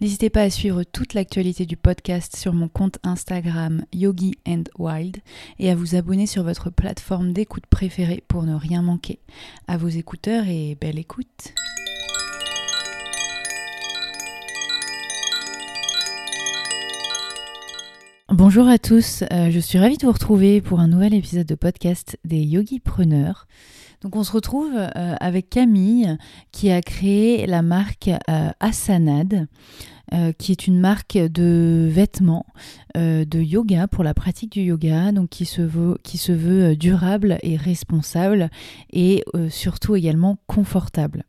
N'hésitez pas à suivre toute l'actualité du podcast sur mon compte Instagram Yogi and Wild et à vous abonner sur votre plateforme d'écoute préférée pour ne rien manquer. À vos écouteurs et belle écoute. Bonjour à tous, euh, je suis ravie de vous retrouver pour un nouvel épisode de podcast des Yogi Preneurs. Donc on se retrouve euh, avec Camille qui a créé la marque euh, Asanad. qui est une marque de vêtements de yoga pour la pratique du yoga, donc qui se veut durable et responsable et surtout également confortable.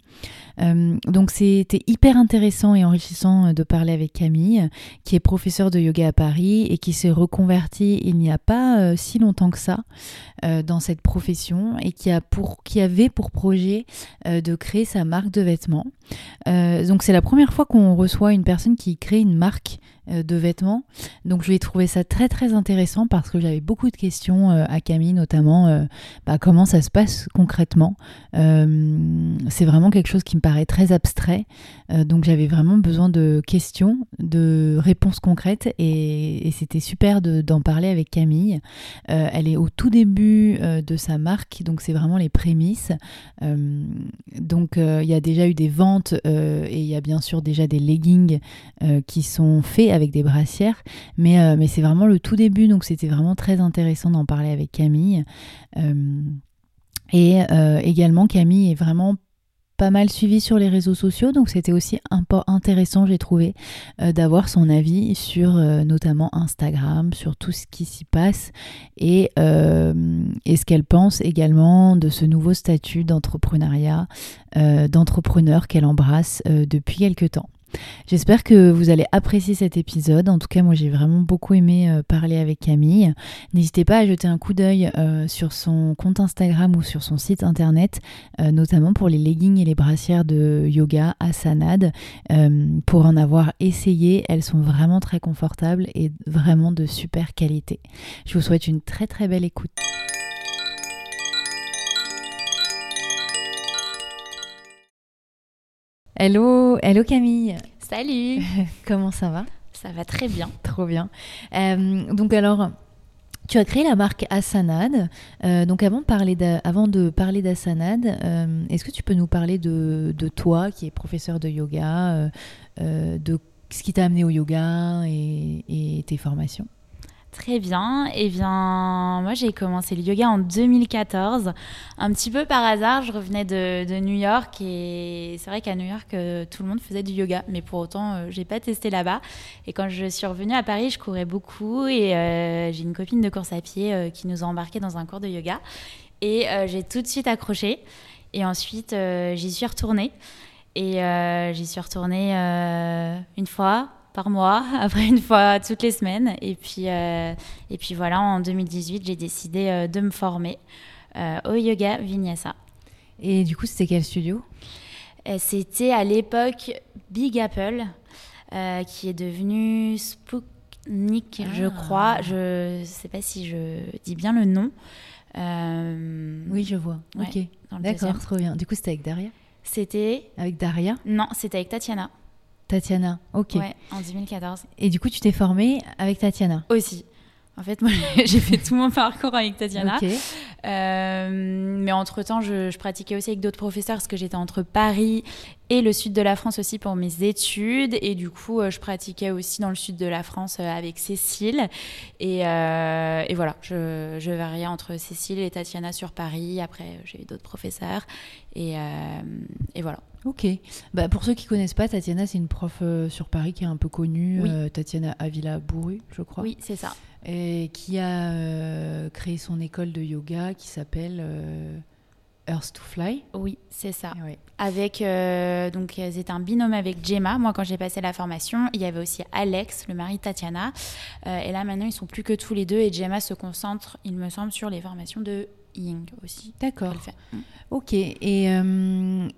Euh, donc c'était hyper intéressant et enrichissant de parler avec Camille, qui est professeure de yoga à Paris et qui s'est reconvertie il n'y a pas euh, si longtemps que ça euh, dans cette profession et qui, a pour, qui avait pour projet de créer sa marque de vêtements. donc c'est la première fois qu'on reçoit une personne qui crée une marque euh, de vêtements. Donc je ai trouvé ça très très intéressant parce que j'avais beaucoup de questions euh, à Camille, notamment euh, bah, comment ça se passe concrètement. c'est vraiment quelque chose qui me paraît très abstrait. donc j'avais vraiment besoin de questions, de réponses concrètes et, c'était super d'en parler avec Camille. elle est au tout début de sa marque, donc c'est vraiment les prémices. donc il y a déjà eu des ventes et il y a bien sûr déjà des leggings qui sont faits avec des brassières. Mais, euh, mais c'est vraiment le tout début, donc c'était vraiment très intéressant d'en parler avec Camille. Euh, et euh, également, Camille est vraiment pas mal suivi sur les réseaux sociaux, donc c'était aussi intéressant, j'ai trouvé, d'avoir son avis sur notamment Instagram, sur tout ce qui s'y passe et, et ce qu'elle pense également de ce nouveau statut d'entrepreneuriat, d'entrepreneur qu'elle embrasse depuis quelque temps. J'espère que vous allez apprécier cet épisode. En tout cas, moi j'ai vraiment beaucoup aimé euh, parler avec Camille. N'hésitez pas à jeter un coup d'œil euh, sur son compte Instagram ou sur son site internet, euh, notamment pour les leggings et les brassières de yoga à Sanad. pour en avoir essayé, elles sont vraiment très confortables et vraiment de super qualité. Je vous souhaite une très très belle écoute. Hello, hello Camille. Salut. Comment ça va? Ça va très bien. Trop bien. Euh, donc alors, tu as créé la marque Asanad. Euh, donc avant de parler avant de parler d'Asanad, euh, est-ce que tu peux nous parler de, toi, qui est professeur de yoga, de ce qui t'a amené au yoga et tes formations? Très bien. Eh bien, moi, j'ai commencé le yoga en 2014. Un petit peu par hasard, je revenais de, New York et c'est vrai qu'à New York, euh, tout le monde faisait du yoga, mais pour autant, je euh, j'ai pas testé là-bas. Et quand je suis revenue à Paris, je courais beaucoup et euh, j'ai une copine de course à pied qui nous a embarqués dans un cours de yoga. Et j'ai tout de suite accroché. Et ensuite, j'y suis retournée. Et j'y suis retournée une fois, par mois, après une fois toutes les semaines. Et puis, euh, et puis voilà, en 2018, j'ai décidé euh, de me former euh, au yoga Vinyasa. Et du coup, c'était quel studio? C'était à l'époque Big Apple, qui est devenu Spooknik, je ah. crois. Je ne sais pas si je dis bien le nom. oui, je vois. ok. D'accord, trop bien. Du coup, c'était avec Daria? C'était. Avec Daria? Non, c'était avec Tatiana. Tatiana, ok. Ouais, en 2014. Et du coup, tu t'es formée avec Tatiana Aussi. En fait, moi, j'ai fait tout mon parcours avec Tatiana. Euh, mais entre-temps, je, pratiquais aussi avec d'autres professeurs parce que j'étais entre Paris et le sud de la France aussi pour mes études. Et du coup, euh, je pratiquais aussi dans le sud de la France euh, avec Cécile. Et, voilà, je, je, variais entre Cécile et Tatiana sur Paris. Après, j'ai eu d'autres professeurs. Et, et voilà. Ok. Bah, pour ceux qui connaissent pas, Tatiana, c'est une prof sur Paris qui est un peu connue. Tatiana Avila Bourru, je crois. Oui, c'est ça et qui a euh, créé son école de yoga qui s'appelle. Euh, Earth to Fly. Oui, c'est ça. Ouais. Avec euh, donc c'était un binôme avec Gemma. Moi, quand j'ai passé la formation, il y avait aussi Alex, le mari de Tatiana. Et là, maintenant, ils sont plus que tous les deux. Et Gemma se concentre, il me semble, sur les formations de Ying aussi. D'accord. Mm. Ok. Et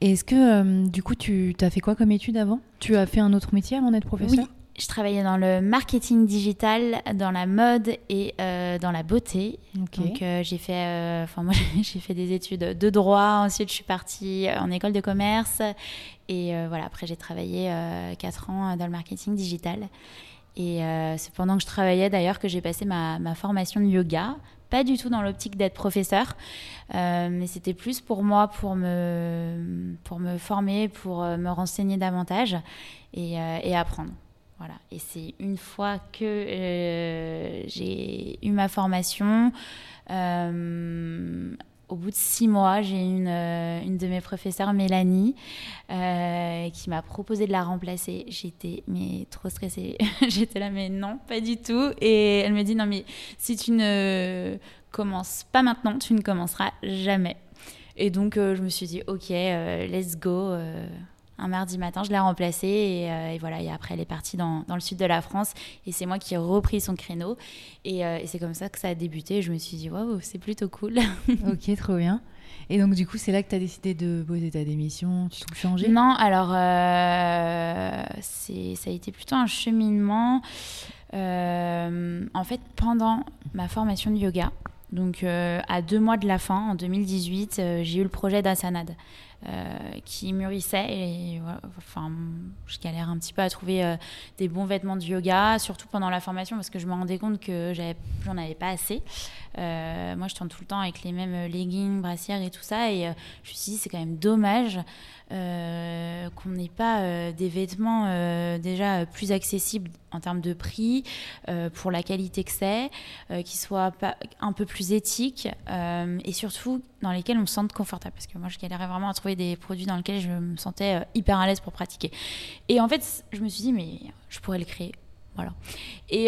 est-ce que du coup, tu as fait quoi comme étude avant? Tu as fait un autre métier avant d'être professeur? Oui, je travaillais dans le marketing digital, dans la mode et euh, dans la beauté. Donc euh, j'ai fait, euh, enfin moi j'ai fait des études de droit. Ensuite je suis partie en école de commerce et voilà. Après j'ai travaillé euh, 4 ans dans le marketing digital. Et c'est pendant que je travaillais d'ailleurs que j'ai passé ma, ma formation de yoga. Pas du tout dans l'optique d'être professeur, euh, mais c'était plus pour moi, pour me, pour me former, pour me renseigner davantage et, euh, et apprendre. Voilà. Et c'est une fois que euh, j'ai eu ma formation, euh, au bout de six mois, j'ai une, euh, une de mes professeurs, Mélanie, qui m'a proposé de la remplacer. J'étais mais trop stressée. J'étais là, mais non, pas du tout. Et elle me dit, non, mais si tu ne commences pas maintenant, tu ne commenceras jamais. Et donc, je me suis dit, ok, let's go. Un mardi matin, je l'ai remplacée et, euh, et voilà. Et après, elle est partie dans, dans le sud de la France et c'est moi qui ai repris son créneau. Et, euh, et c'est comme ça que ça a débuté. Je me suis dit, waouh, c'est plutôt cool. Ok, trop bien. Et donc, du coup, c'est là que tu as décidé de poser ta démission, tout changer Non, alors euh, ça a été plutôt un cheminement. Euh, en fait, pendant ma formation de yoga, donc euh, à deux mois de la fin, en 2018, euh, j'ai eu le projet d'Asanad. Euh, qui mûrissait et enfin je galère un petit peu à trouver euh, des bons vêtements de yoga surtout pendant la formation parce que je me rendais compte que j'en avais pas assez. Euh, moi je tourne tout le temps avec les mêmes leggings brassières et tout ça et je me suis dit c'est quand même dommage euh, qu'on n'ait pas euh, des vêtements euh, déjà plus accessibles en termes de prix pour la qualité que c'est qui soient un peu plus éthiques et surtout dans lesquels on se sente confortable parce que moi je galérais vraiment à trouver des produits dans lesquels je me sentais hyper à l'aise pour pratiquer et en fait je me suis dit mais je pourrais le créer voilà. Et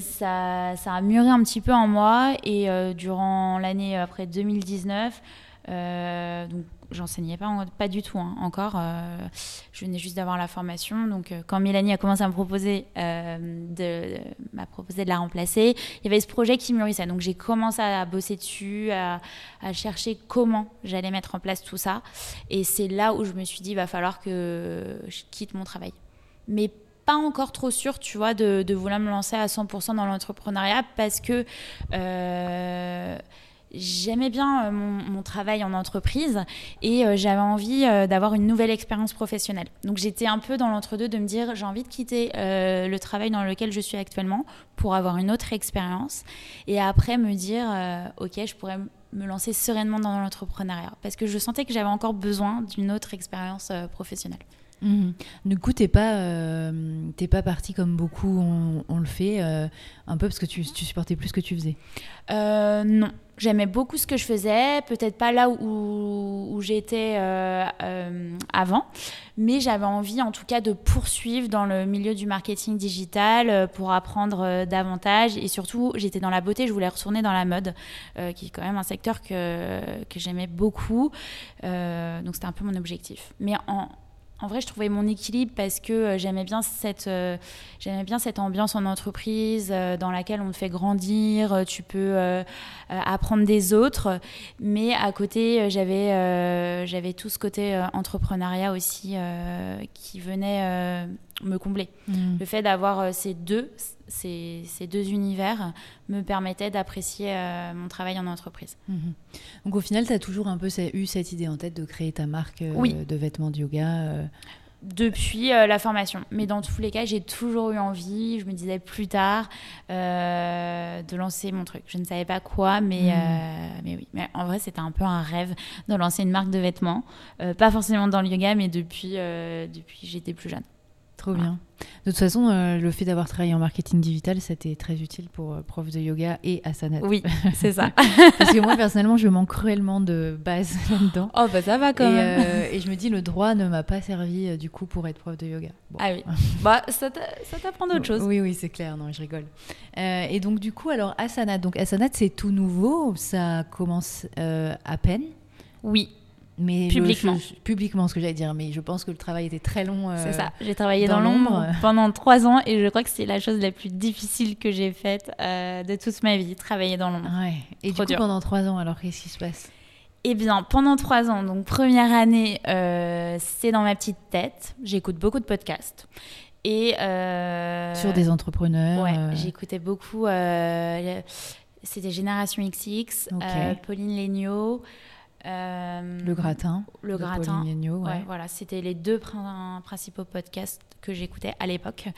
ça, ça a mûri un petit peu en moi. Et durant l'année après 2019, euh, donc j'enseignais pas, pas du tout hein, encore. euh, je venais juste d'avoir la formation. Donc euh, quand Mélanie a commencé à me proposer, euh, de, m'a proposé de la remplacer, il y avait ce projet qui mûrissait. Donc j'ai commencé à bosser dessus, à, chercher comment j'allais mettre en place tout ça. Et c'est là où je me suis dit, il va falloir que je quitte mon travail. Mais pas encore trop sûre, tu vois, de, vouloir me lancer à 100% dans l'entrepreneuriat parce que j'aimais bien euh, mon, travail en entreprise et euh, j'avais envie euh, d'avoir une nouvelle expérience professionnelle. Donc j'étais un peu dans l'entre-deux de me dire j'ai envie de quitter le travail dans lequel je suis actuellement pour avoir une autre expérience et après me dire ok je pourrais me lancer sereinement dans l'entrepreneuriat parce que je sentais que j'avais encore besoin d'une autre expérience professionnelle. Mhm. Du coup, t'es pas, euh, t'es pas parti comme beaucoup on, le fait, euh, un peu parce que tu, supportais plus ce que tu faisais. Euh, non, j'aimais beaucoup ce que je faisais, peut-être pas là où, j'étais avant, mais j'avais envie en tout cas de poursuivre dans le milieu du marketing digital pour apprendre davantage et surtout j'étais dans la beauté, je voulais retourner dans la mode, qui est quand même un secteur que, que j'aimais beaucoup, donc c'était un peu mon objectif. Mais en, en vrai, je trouvais mon équilibre parce que euh, j'aimais bien cette, euh, j'aimais bien cette ambiance en entreprise euh, dans laquelle on te fait grandir, tu peux euh, apprendre des autres, mais à côté, j'avais, j'avais tout ce côté entrepreneuriat aussi qui venait me combler. Mhm. Le fait d'avoir ces deux, ces, ces deux univers me permettait d'apprécier euh, mon travail en entreprise. Mhm. Donc au final, tu as toujours un peu eu cette idée en tête de créer ta marque euh, Oui. de vêtements de yoga. euh. depuis la formation. Mais dans tous les cas, j'ai toujours eu envie, je me disais plus tard, de lancer mon truc. Je ne savais pas quoi, mais, Mhm. mais oui. Mais en vrai, c'était un peu un rêve de lancer une marque de vêtements. Pas forcément dans le yoga, mais depuis, depuis que j'étais plus jeune. Trop Voilà. bien. De toute façon, euh, le fait d'avoir travaillé en marketing digital, c'était très utile pour euh, prof de yoga et asana. Oui, c'est ça. Parce que moi, personnellement, je manque cruellement de base là-dedans. oh, bah ça va Et, quand même. euh, et je me dis, le droit ne m'a pas servi du coup pour être prof de yoga. Bon. Ah oui. bah, ça t'a- ça t'apprend d'autres choses. Oui, oui, c'est clair, non, je rigole. Et donc, du coup, alors, Asana, donc Asana, c'est tout nouveau, ça commence à peine. Oui, mais Publiquement. je- publiquement, ce que j'allais dire. Mais je pense que le travail était très long. euh, c'est ça. J'ai travaillé dans dans, l'ombre pendant trois ans et je crois que c'est la chose la plus difficile que j'ai faite euh, de toute ma vie, travailler dans l'ombre. Ouais. Et Trop du coup, dur. pendant trois ans, alors qu'est-ce qui se passe? Eh bien, pendant trois ans, donc première année, euh, c'est dans ma petite tête. J'écoute beaucoup de podcasts. Et Sur des entrepreneurs. Ouais, j'écoutais beaucoup. C'était Génération XX, Ok. euh, Pauline Léniaud. Euh, Le gratin. Le de gratin. Pauline Léniaud, ouais. Ouais, voilà, c'était les deux prin- principaux podcasts que j'écoutais à l'époque.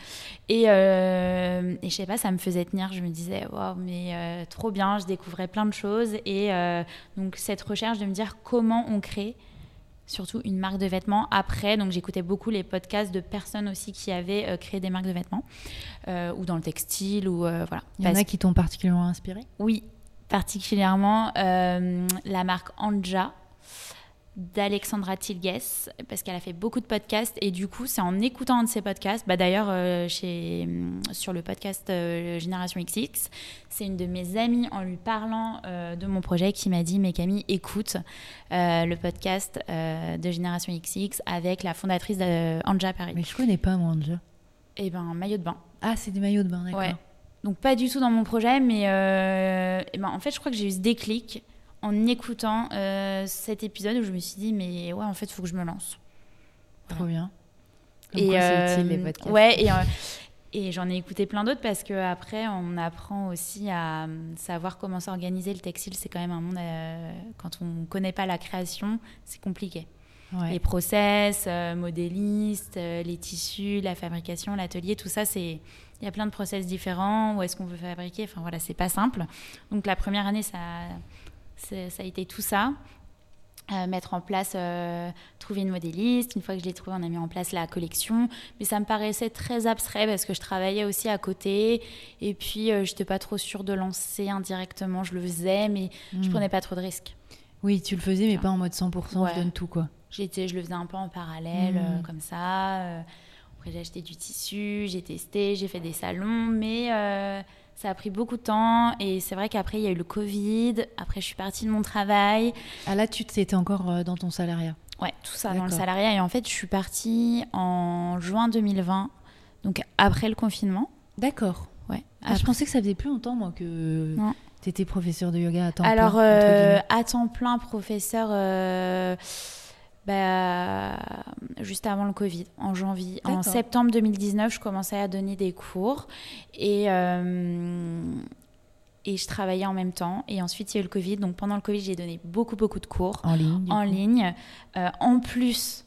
Et, euh, et je sais pas, ça me faisait tenir. Je me disais, waouh, mais euh, trop bien, je découvrais plein de choses. Et euh, donc, cette recherche de me dire comment on crée surtout une marque de vêtements. Après, donc j'écoutais beaucoup les podcasts de personnes aussi qui avaient euh, créé des marques de vêtements, euh, ou dans le textile, ou euh, voilà. Il y en Parce a qui t'ont particulièrement inspiré? Oui, particulièrement euh, la marque Anja d'Alexandra Tilges parce qu'elle a fait beaucoup de podcasts et du coup c'est en écoutant un de ses podcasts bah d'ailleurs euh, chez sur le podcast euh, Génération XX c'est une de mes amies en lui parlant euh, de mon projet qui m'a dit mais Camille écoute le podcast de Génération XX avec la fondatrice de Anja Paris Mais je connais pas, moi, déjà. et ben maillot de bain Ah, c'est des maillots de bain, d'accord. Ouais. Donc pas du tout dans mon projet, mais euh, ben, en fait je crois que j'ai eu ce déclic en écoutant euh, cet épisode où je me suis dit mais ouais en fait il faut que je me lance. Trop bien. Comme et quoi, c'est utile, les podcasts. ouais et, et j'en ai écouté plein d'autres parce que après on apprend aussi à euh, savoir comment s'organiser le textile c'est quand même un monde quand on connaît pas la création c'est compliqué. Ouais. Les process, modélistes, les tissus, la fabrication, l'atelier, tout ça, c'est il y a plein de process différents. Où est-ce qu'on veut fabriquer Enfin voilà, c'est pas simple. Donc la première année, ça, ça a été tout ça. Euh, mettre en place, euh, trouver une modéliste. Une fois que je l'ai trouvé, on a mis en place la collection. Mais ça me paraissait très abstrait parce que je travaillais aussi à côté. Et puis, je n'étais pas trop sûre de lancer indirectement. Je le faisais, mais je Hmm. prenais pas trop de risques. Oui, tu le faisais, mais pas en mode 100%, Ouais. je donne tout, quoi. J'étais, je le faisais un peu en parallèle, Mhm. euh, comme ça. Après, j'ai acheté du tissu, j'ai testé, j'ai fait des salons, mais euh, ça a pris beaucoup de temps. Et c'est vrai qu'après, il y a eu le Covid. Après, je suis partie de mon travail. Ah là, tu étais encore euh, dans ton salariat. Ouais, tout ça dans le salariat. Et en fait, je suis partie en juin 2020, donc après le confinement. D'accord. Ouais. Ah, je pensais que ça faisait plus longtemps, moi, que Non. tu étais professeur de yoga à temps Alors, plein. entre euh, à temps plein, professeur, euh, bah, juste avant le Covid, en janvier. En septembre 2019, je commençais à donner des cours et, euh, et je travaillais en même temps. Et ensuite, il y a eu le Covid. Donc, pendant le Covid, j'ai donné beaucoup, beaucoup de cours En ligne. en ligne, euh, en plus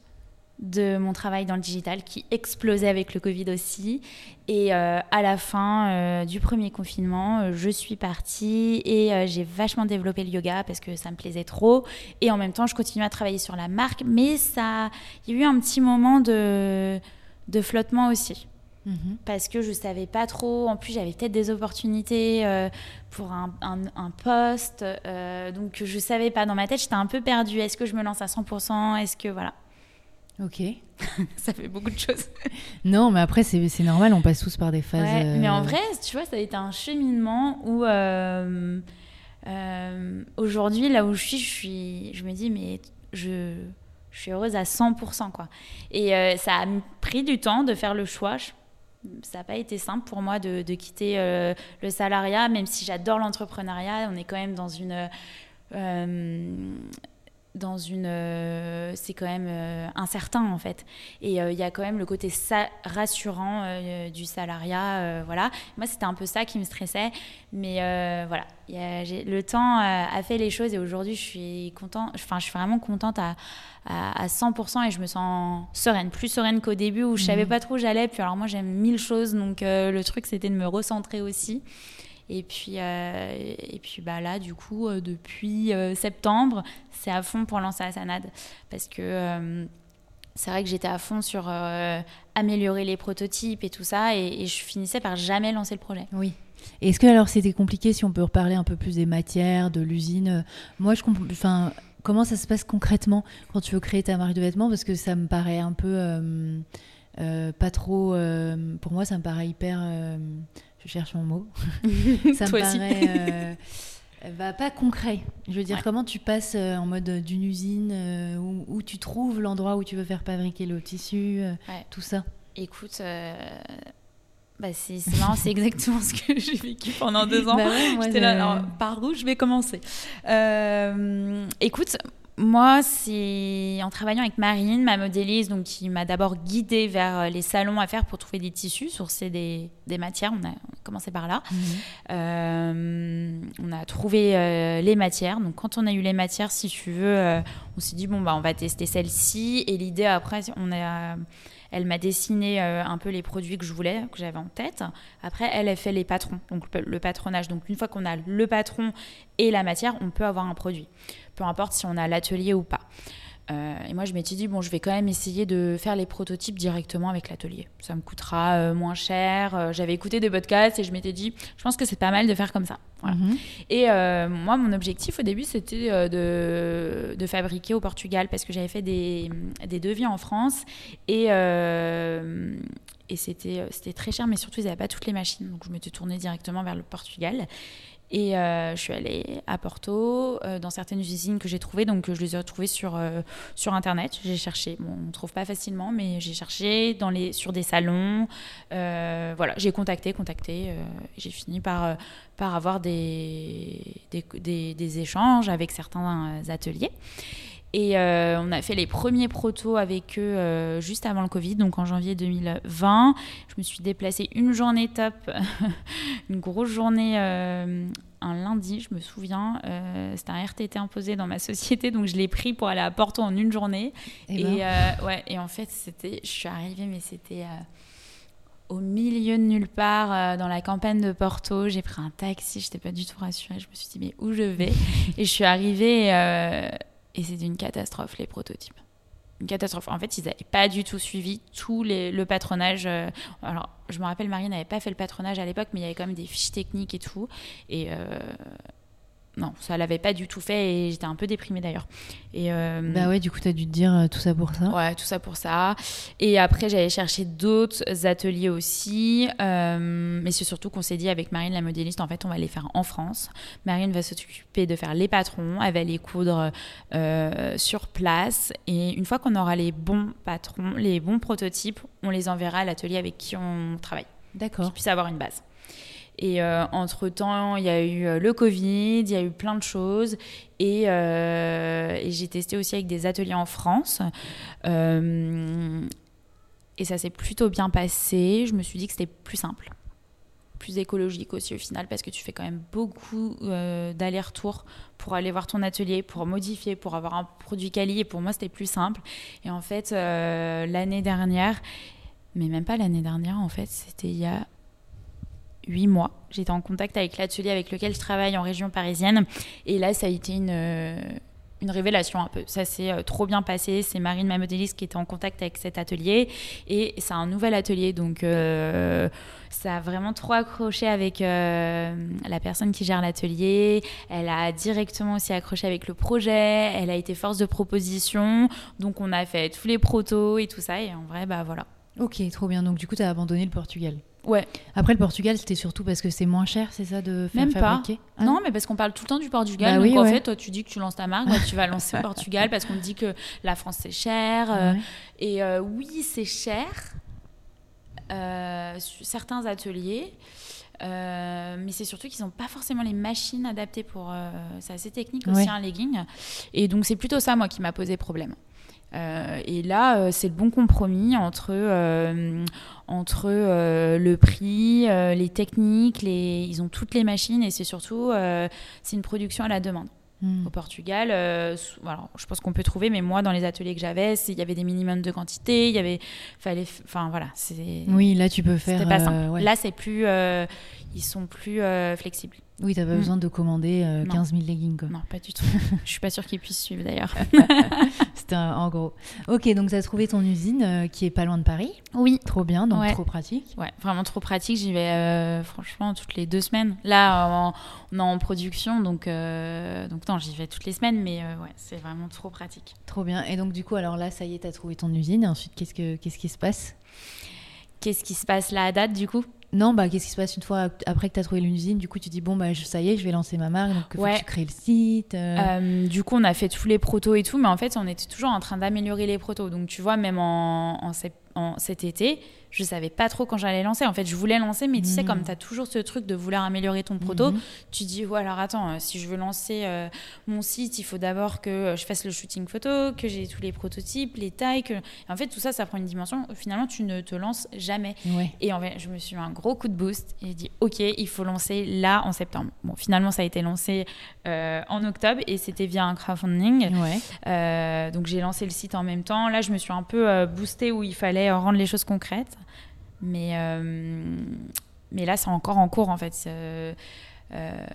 de mon travail dans le digital qui explosait avec le Covid aussi. Et euh, à la fin euh, du premier confinement, euh, je suis partie et j'ai vachement développé le yoga parce que ça me plaisait trop. Et en même temps, je continuais à travailler sur la marque, mais ça, il y a eu un petit moment de, de flottement aussi Mhm. parce que je savais pas trop. En plus, j'avais peut-être des opportunités euh, pour un, un, un poste. euh, donc, je savais pas. Dans ma tête, j'étais un peu perdue. Est-ce que je me lance à 100% Est-ce que. Voilà. Ok. Ça fait beaucoup de choses. Non, mais après, c'est normal, on passe tous par des phases. Ouais, euh, Mais en vrai, tu vois, ça a été un cheminement où. euh, euh, Aujourd'hui, là où je suis, je, suis, je me dis, mais je. Je suis heureuse à 100%. Quoi. Et euh, ça a pris du temps de faire le choix. Je- ça n'a pas été simple pour moi de, de quitter euh, le salariat, même si j'adore l'entrepreneuriat. On est quand même dans une. Dans une. euh, c'est quand même euh, incertain, en fait. Et euh, il y a quand même le côté sa- rassurant du salariat. voilà. Moi, c'était un peu ça qui me stressait. Mais voilà. Y a- le temps a fait les choses et aujourd'hui, je suis content. Enfin, je suis vraiment contente à, à, à 100% et je me sens sereine. Plus sereine qu'au début où je savais Mhm. pas trop où j'allais. Puis alors, moi, j'aime mille choses. Donc, le truc, c'était de me recentrer aussi. Et puis, euh, et puis bah là, du coup, euh, depuis euh, septembre, c'est à fond pour lancer Asanad. Parce que c'est vrai que j'étais à fond sur améliorer les prototypes et tout ça. Et, je finissais par jamais lancer le projet. Oui. Est-ce que alors c'était compliqué si on peut reparler un peu plus des matières, de l'usine Moi, je comprends. Comment ça se passe concrètement quand tu veux créer ta marque de vêtements? Parce que ça me paraît un peu pas trop. pour moi, ça me paraît hyper. Je cherche mon mot. ça me aussi. paraît. euh, Bah, pas concret. Je veux dire, Ouais. comment tu passes euh, en mode euh, d'une usine euh, où, où tu trouves l'endroit où tu veux faire fabriquer le tissu, Ouais. tout ça? Écoute, bah c'est marrant, c'est exactement ce que j'ai vécu pendant deux ans. Bah ouais, là, alors, par où je vais commencer Écoute, moi, c'est en travaillant avec Marine, ma modéliste, donc qui m'a d'abord guidée vers euh, les salons à faire pour trouver des tissus, sourcer des, des matières. On a commencé par là. Mhm. Euh, on a trouvé euh, les matières. Donc, quand on a eu les matières, si tu veux, euh, on s'est dit bon bah on va tester celle-ci. Et l'idée après, on a, elle m'a dessiné euh, un peu les produits que je voulais, que j'avais en tête. Après, elle a fait les patrons, donc le, le patronage. Donc, une fois qu'on a le patron et la matière, on peut avoir un produit, peu importe si on a l'atelier ou pas. Euh, et moi, je m'étais dit, bon, je vais quand même essayer de faire les prototypes directement avec l'atelier. Ça me coûtera euh, moins cher. Euh, J'avais écouté des podcasts et je m'étais dit, je pense que c'est pas mal de faire comme ça. Voilà. Mhm. Et euh, moi, mon objectif au début, c'était de, de fabriquer au Portugal parce que j'avais fait des, des devis en France et, et c'était très cher, mais surtout, ils n'avaient pas toutes les machines. Donc, je m'étais tournée directement vers le Portugal. Et euh, je suis allée à Porto, euh, dans certaines usines que j'ai trouvées. Donc, je les ai retrouvées sur, euh, sur Internet. J'ai cherché. On ne trouve pas facilement, mais j'ai cherché dans les, sur des salons. Voilà, j'ai contacté, contacté. j'ai fini par, par avoir des, des, échanges avec certains ateliers. Et euh, on a fait les premiers protos avec eux euh, juste avant le Covid, donc en janvier 2020. Je me suis déplacée une journée top, une grosse journée, euh, un lundi, je me souviens. C'était un RTT imposé dans ma société, donc je l'ai pris pour aller à Porto en une journée. Eh Et, ben. euh, ouais, et en fait, c'était, je suis arrivée, mais c'était au milieu de nulle part, euh, dans la campagne de Porto. J'ai pris un taxi, je n'étais pas du tout rassurée. Je me suis dit, mais où je vais? Et je suis arrivée, euh, et c'était une catastrophe, les prototypes. Une catastrophe. En fait, ils n'avaient pas du tout suivi tout les, le patronage. euh, alors, je me rappelle, Marie n'avait pas fait le patronage à l'époque, mais il y avait quand même des fiches techniques et tout. Et euh, non, ça l'avait pas du tout fait, et j'étais un peu déprimée d'ailleurs. Et euh, Bah ouais, du coup, t'as dû te dire euh, tout ça pour ça. Ouais, tout ça pour ça. Et après, j'allais chercher d'autres ateliers aussi. Euh, mais c'est surtout qu'on s'est dit avec Marine, la modéliste, en fait, on va les faire en France. Marine va s'occuper de faire les patrons. Elle va les coudre sur place. Et une fois qu'on aura les bons patrons, les bons prototypes, on les enverra à l'atelier avec qui on travaille D'accord. puisse avoir une base. Et euh, entre-temps, il y a eu euh, le Covid, il y a eu plein de choses. Et, euh, j'ai testé aussi avec des ateliers en France. Et ça s'est plutôt bien passé. Je me suis dit que c'était plus simple, plus écologique aussi au final, parce que tu fais quand même beaucoup d'allers-retours pour aller voir ton atelier, pour modifier, pour avoir un produit quali. Et pour moi, c'était plus simple. Et en fait, l'année dernière, mais même pas l'année dernière, en fait, c'était il y a huit mois. J'étais en contact avec l'atelier avec lequel je travaille en région parisienne. Et là, ça a été une, euh, révélation un peu. Ça s'est euh, trop bien passé. C'est Marine, ma modéliste, qui était en contact avec cet atelier. Et c'est un nouvel atelier. Donc, euh, ça a vraiment trop accroché avec la personne qui gère l'atelier. Elle a directement aussi accroché avec le projet. Elle a été force de proposition. Donc, on a fait tous les protos et tout ça. Et en vrai, bah voilà. Ok, trop bien. Donc, du coup, t'as abandonné le Portugal. Ouais. Après, le Portugal, c'était surtout parce que c'est moins cher, c'est ça, de faire Même pas. Ah non, mais parce qu'on parle tout le temps du Portugal. Bah donc oui, en ouais. fait, toi, tu dis que tu lances ta marque, bah, tu vas lancer le Portugal parce qu'on te dit que la France c'est cher. euh, Ouais. Et euh, oui, c'est cher. euh, certains ateliers. Euh, mais c'est surtout qu'ils n'ont pas forcément les machines adaptées pour. euh, c'est assez technique aussi Ouais. un legging. Et donc c'est plutôt ça moi qui m'a posé problème. Euh, et là, euh, c'est le bon compromis entre, euh, entre le prix, les techniques, les... ils ont toutes les machines et c'est surtout c'est une production à la demande. Hmm. Au Portugal, alors, je pense qu'on peut trouver, mais moi, dans les ateliers que j'avais, il y avait des minimums de quantité, il y avait, fallait, enfin voilà, c'est, Oui, là, tu peux faire. c'était pas simple. ouais. Là, c'est plus, ils sont plus flexibles. Oui, t'as pas Mm. besoin de commander euh, Non. 15 000 leggings. Quoi. Non, pas du tout. je suis pas sûre qu'ils puissent suivre d'ailleurs. En gros. Ok, donc t'as trouvé ton usine euh, qui est pas loin de Paris. Oui. Trop bien, donc Ouais. trop pratique. Ouais, vraiment trop pratique. J'y vais euh, franchement toutes les deux semaines. Là, en- on est en production, donc, euh, donc non, j'y vais toutes les semaines, mais ouais, c'est vraiment trop pratique. Trop bien. Et donc, du coup, alors là, ça y est, t'as trouvé ton usine. Ensuite, qu'est-ce, que, qu'est-ce qui se passe? Qu'est-ce qui se passe là à date du coup? Non, bah qu'est-ce qui se passe une fois après que tu as trouvé l'usine Du coup, tu dis bon bah ça y est, je vais lancer ma marque. Donc faut que tu crées le site. euh, Euh, du coup, on a fait tous les protos et tout, mais en fait, on était toujours en train d'améliorer les protos. Donc, tu vois, même en, en sep- en cet été, je savais pas trop quand j'allais lancer. En fait, je voulais lancer, mais tu sais, comme tu as toujours ce truc de vouloir améliorer ton proto, mhm. tu dis, ouais, alors attends, euh, si je veux lancer euh, mon site, il faut d'abord que euh, je fasse le shooting photo, que j'ai tous les prototypes, les tailles. Que... En fait, tout ça, ça prend une dimension. Finalement, tu ne te lances jamais. Ouais. Et en fait, je me suis mis un gros coup de boost et j'ai dit ok, il faut lancer là en septembre. Bon, finalement, ça a été lancé euh, en octobre et c'était via un crowdfunding. Ouais. Euh, donc j'ai lancé le site en même temps. Là, je me suis un peu boostée où il fallait rendre les choses concrètes. Mais, euh, mais là, c'est encore en cours en fait. C'est, euh,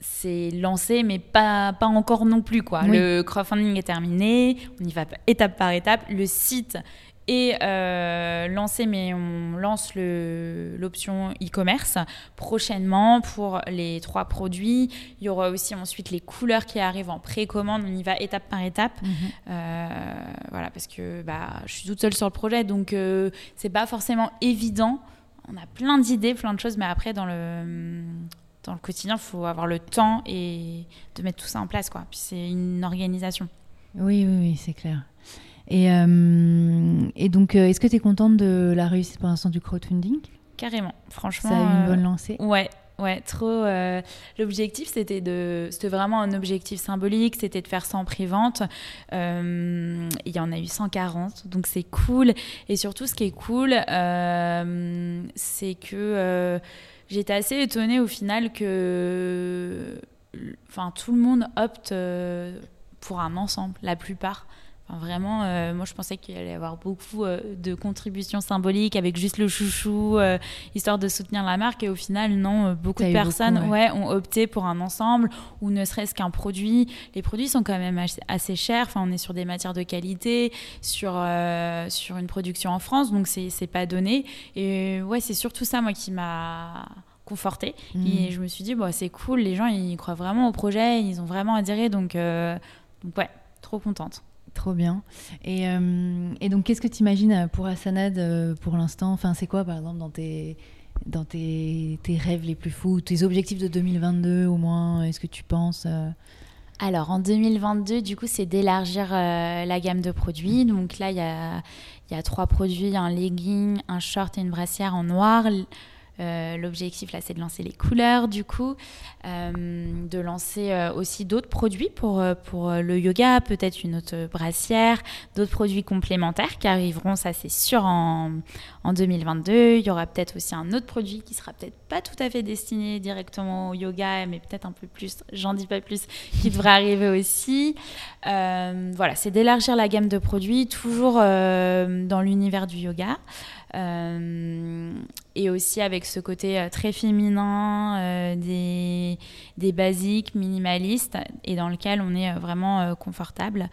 c'est lancé, mais pas, pas encore non plus. Quoi. Oui. Le crowdfunding est terminé, on y va étape par étape. Le site est euh, lancé, mais on lance l'option e-commerce prochainement pour les trois produits. Il y aura aussi ensuite les couleurs qui arrivent en précommande. On y va étape par étape. Mhm. Euh, voilà, parce que bah, je suis toute seule sur le projet, donc euh, c'est pas forcément évident. On a plein d'idées, plein de choses, mais après, dans le, dans le quotidien, il faut avoir le temps et de mettre tout ça en place. Quoi. Puis c'est une organisation. Oui, oui, oui, c'est clair. Et, euh, et donc, euh, est-ce que tu es contente de la réussite pour l'instant du crowdfunding? Carrément, franchement. Ça a eu une euh, bonne lancée Ouais, ouais, trop. euh, L'objectif, c'était de, c'était vraiment un objectif symbolique, c'était de faire 100 prix-ventes. Euh, Il y en a eu 140, donc c'est cool. Et surtout, ce qui est cool, euh, c'est que j'étais assez étonnée au final que, enfin, tout le monde opte pour un ensemble, la plupart. Enfin, vraiment, euh, moi je pensais qu'il allait y avoir beaucoup euh, de contributions symboliques avec juste le chouchou, euh, histoire de soutenir la marque. Et au final, non, beaucoup de personnes beaucoup, ouais. ont opté pour un ensemble ou ne serait-ce qu'un produit. Les produits sont quand même assez chers. Enfin, on est sur des matières de qualité, sur, sur une production en France, donc c'est pas donné. Et ouais, c'est surtout ça, moi, qui m'a confortée. Mhm. Et je me suis dit, bon, c'est cool, les gens, ils croient vraiment au projet, ils ont vraiment adhéré. Donc, donc ouais, trop contente. Trop bien. Et, euh, et donc, qu'est-ce que tu imagines pour Asanad euh, pour l'instant? Enfin, c'est quoi, par exemple, dans tes, dans tes, tes rêves les plus fous, tes objectifs de 2022 au moins Est-ce que tu penses euh, Alors en 2022, du coup, c'est d'élargir euh, la gamme de produits. Donc là, il y a, y a trois produits, un legging, un short et une brassière en noir. Euh, L'objectif là, c'est de lancer les couleurs, du coup, euh, de lancer euh, aussi d'autres produits pour, pour le yoga, peut-être une autre brassière, d'autres produits complémentaires qui arriveront, ça c'est sûr, en, en 2022. Il y aura peut-être aussi un autre produit qui sera peut-être pas tout à fait destiné directement au yoga, mais peut-être un peu plus, j'en dis pas plus, qui devrait arriver aussi. Voilà, c'est d'élargir la gamme de produits, toujours dans l'univers du yoga. Euh, et aussi avec ce côté euh, très féminin euh, des, des basiques minimalistes et dans lequel on est vraiment confortable.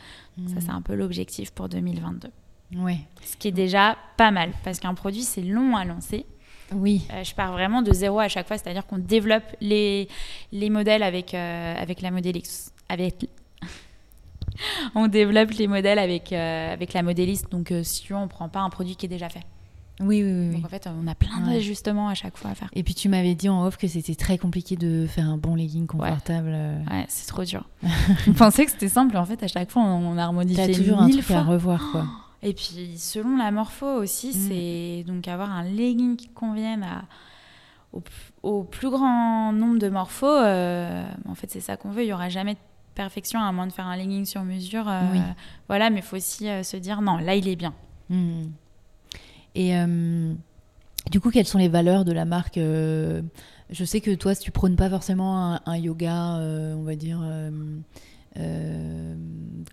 Ça, c'est un peu l'objectif pour 2022. Ouais. Ce qui est déjà pas mal parce qu'un produit, c'est long à lancer. Oui. Euh, je pars vraiment de zéro à chaque fois, c'est-à-dire qu'on développe les, les modèles avec, euh, avec la modéliste. Avec... on développe les modèles avec, euh, avec la modéliste, donc si on ne prend pas un produit qui est déjà fait. Oui, oui, oui. Donc en fait, on a plein Ouais. d'ajustements à chaque fois à faire. Et puis tu m'avais dit en off que c'était très compliqué de faire un bon legging confortable. euh. Ouais, c'est trop dur. on pensait que c'était simple, en fait, à chaque fois, on, a remodifié T'as toujours un mille truc à revoir, quoi. Et puis, selon la morpho aussi, Mm. c'est donc avoir un legging qui convienne à, au, plus grand nombre de morphos. euh, en fait, c'est ça qu'on veut. Il n'y aura jamais de perfection à moins de faire un legging sur mesure. euh, Oui. Voilà, mais il faut aussi euh, se dire non, là, il est bien. Hmm. Et euh, du coup, quelles sont les valeurs de la marque euh, Je sais que toi, tu prônes pas forcément un, un yoga, euh, on va dire, euh,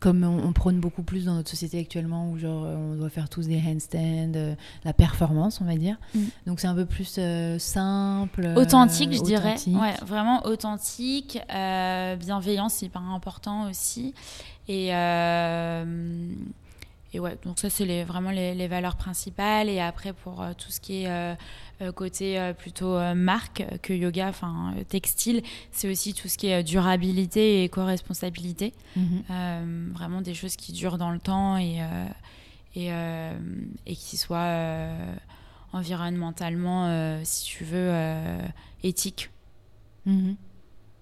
comme on, on prône beaucoup plus dans notre société actuellement, où genre on doit faire tous des handstands, euh, la performance, on va dire. Mm. Donc c'est un peu plus euh, simple. Authentique, je dirais. Ouais, vraiment authentique. Bienveillance, c'est hyper important aussi. Et, et ouais, donc ça, c'est les, vraiment les, les valeurs principales. Et après, pour euh, tout ce qui est euh, euh, côté euh, plutôt euh, marque euh, que yoga, enfin euh, textile, c'est aussi tout ce qui est euh, durabilité et éco-responsabilité. Mhm. Euh, vraiment des choses qui durent dans le temps et, euh, et, euh, et qui soient euh, environnementalement, si tu veux, éthique. Mhm.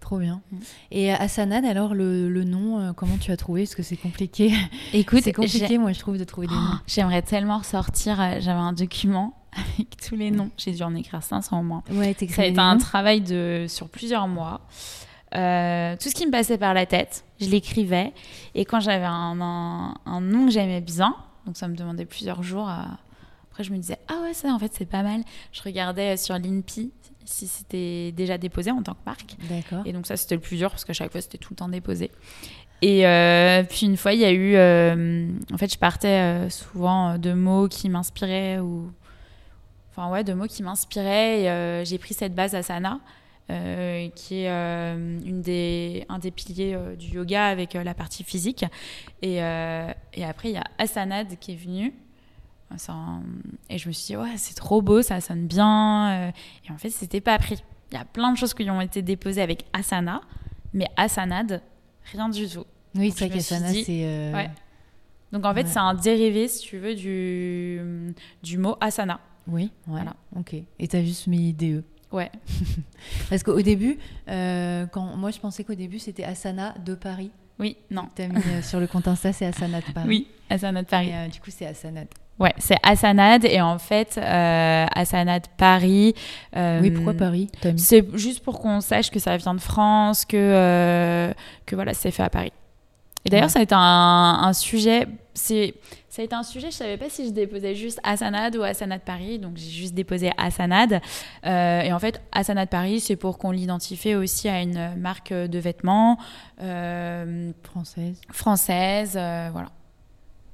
Trop bien. Mm. Et Asanad, alors le, le nom, comment tu as trouvé? Parce que c'est compliqué. Écoute, c'est compliqué, moi, je trouve, de trouver des noms. J'aimerais tellement ressortir. J'avais un document avec tous les noms. J'ai dû en écrire 500 au moins. Ouais, Ça a été un travail de, sur plusieurs mois. Euh, tout ce qui me passait par la tête, je l'écrivais. Et quand j'avais un, un, nom que j'aimais bien, donc ça me demandait plusieurs jours. Après, je me disais, ah ouais, ça en fait, c'est pas mal. Je regardais sur l'INPI si c'était déjà déposé en tant que marque. D'accord. Et donc, ça, c'était le plus dur parce qu'à chaque fois, c'était tout le temps déposé. Et euh, puis, une fois, il y a eu. Euh, en fait, je partais souvent de mots qui m'inspiraient ou. Enfin, ouais, de mots qui m'inspiraient. J'ai pris cette base Asana. Euh, qui est euh, une des, un des piliers euh, du yoga avec la partie physique. Et, et après, il y a Asanad qui est venu. Et je me suis dit, ouais, c'est trop beau, ça sonne bien. Et en fait, c'était pas pris. Il y a plein de choses qui ont été déposées avec Asana, mais Asanad, rien du tout. Oui, c'est vrai qu'Asana, c'est. Ouais. Donc en fait, c'est un dérivé, si tu veux, du, du mot asana. Oui, voilà. Ok. Et tu as juste mis DE. Ouais. Parce qu'au début, euh, quand moi je pensais qu'au début c'était Asana de Paris. Oui, non. Tu as mis euh, sur le compte Insta, c'est Asana de Paris. Oui, Asana de Paris. Et, euh, du coup, c'est Asana. Ouais, c'est Asanad et en fait euh, Asanad Paris. oui, pourquoi Paris C'est juste pour qu'on sache que ça vient de France, que que voilà, c'est fait à Paris. Et d'ailleurs, ça a été un, un sujet. C'est ça a été un sujet, je savais pas si je déposais juste Asanad ou Asanad Paris, donc j'ai juste déposé Asanad. Euh, et en fait, Asanad Paris, c'est pour qu'on l'identifie aussi à une marque de vêtements euh, française. Française, euh, voilà.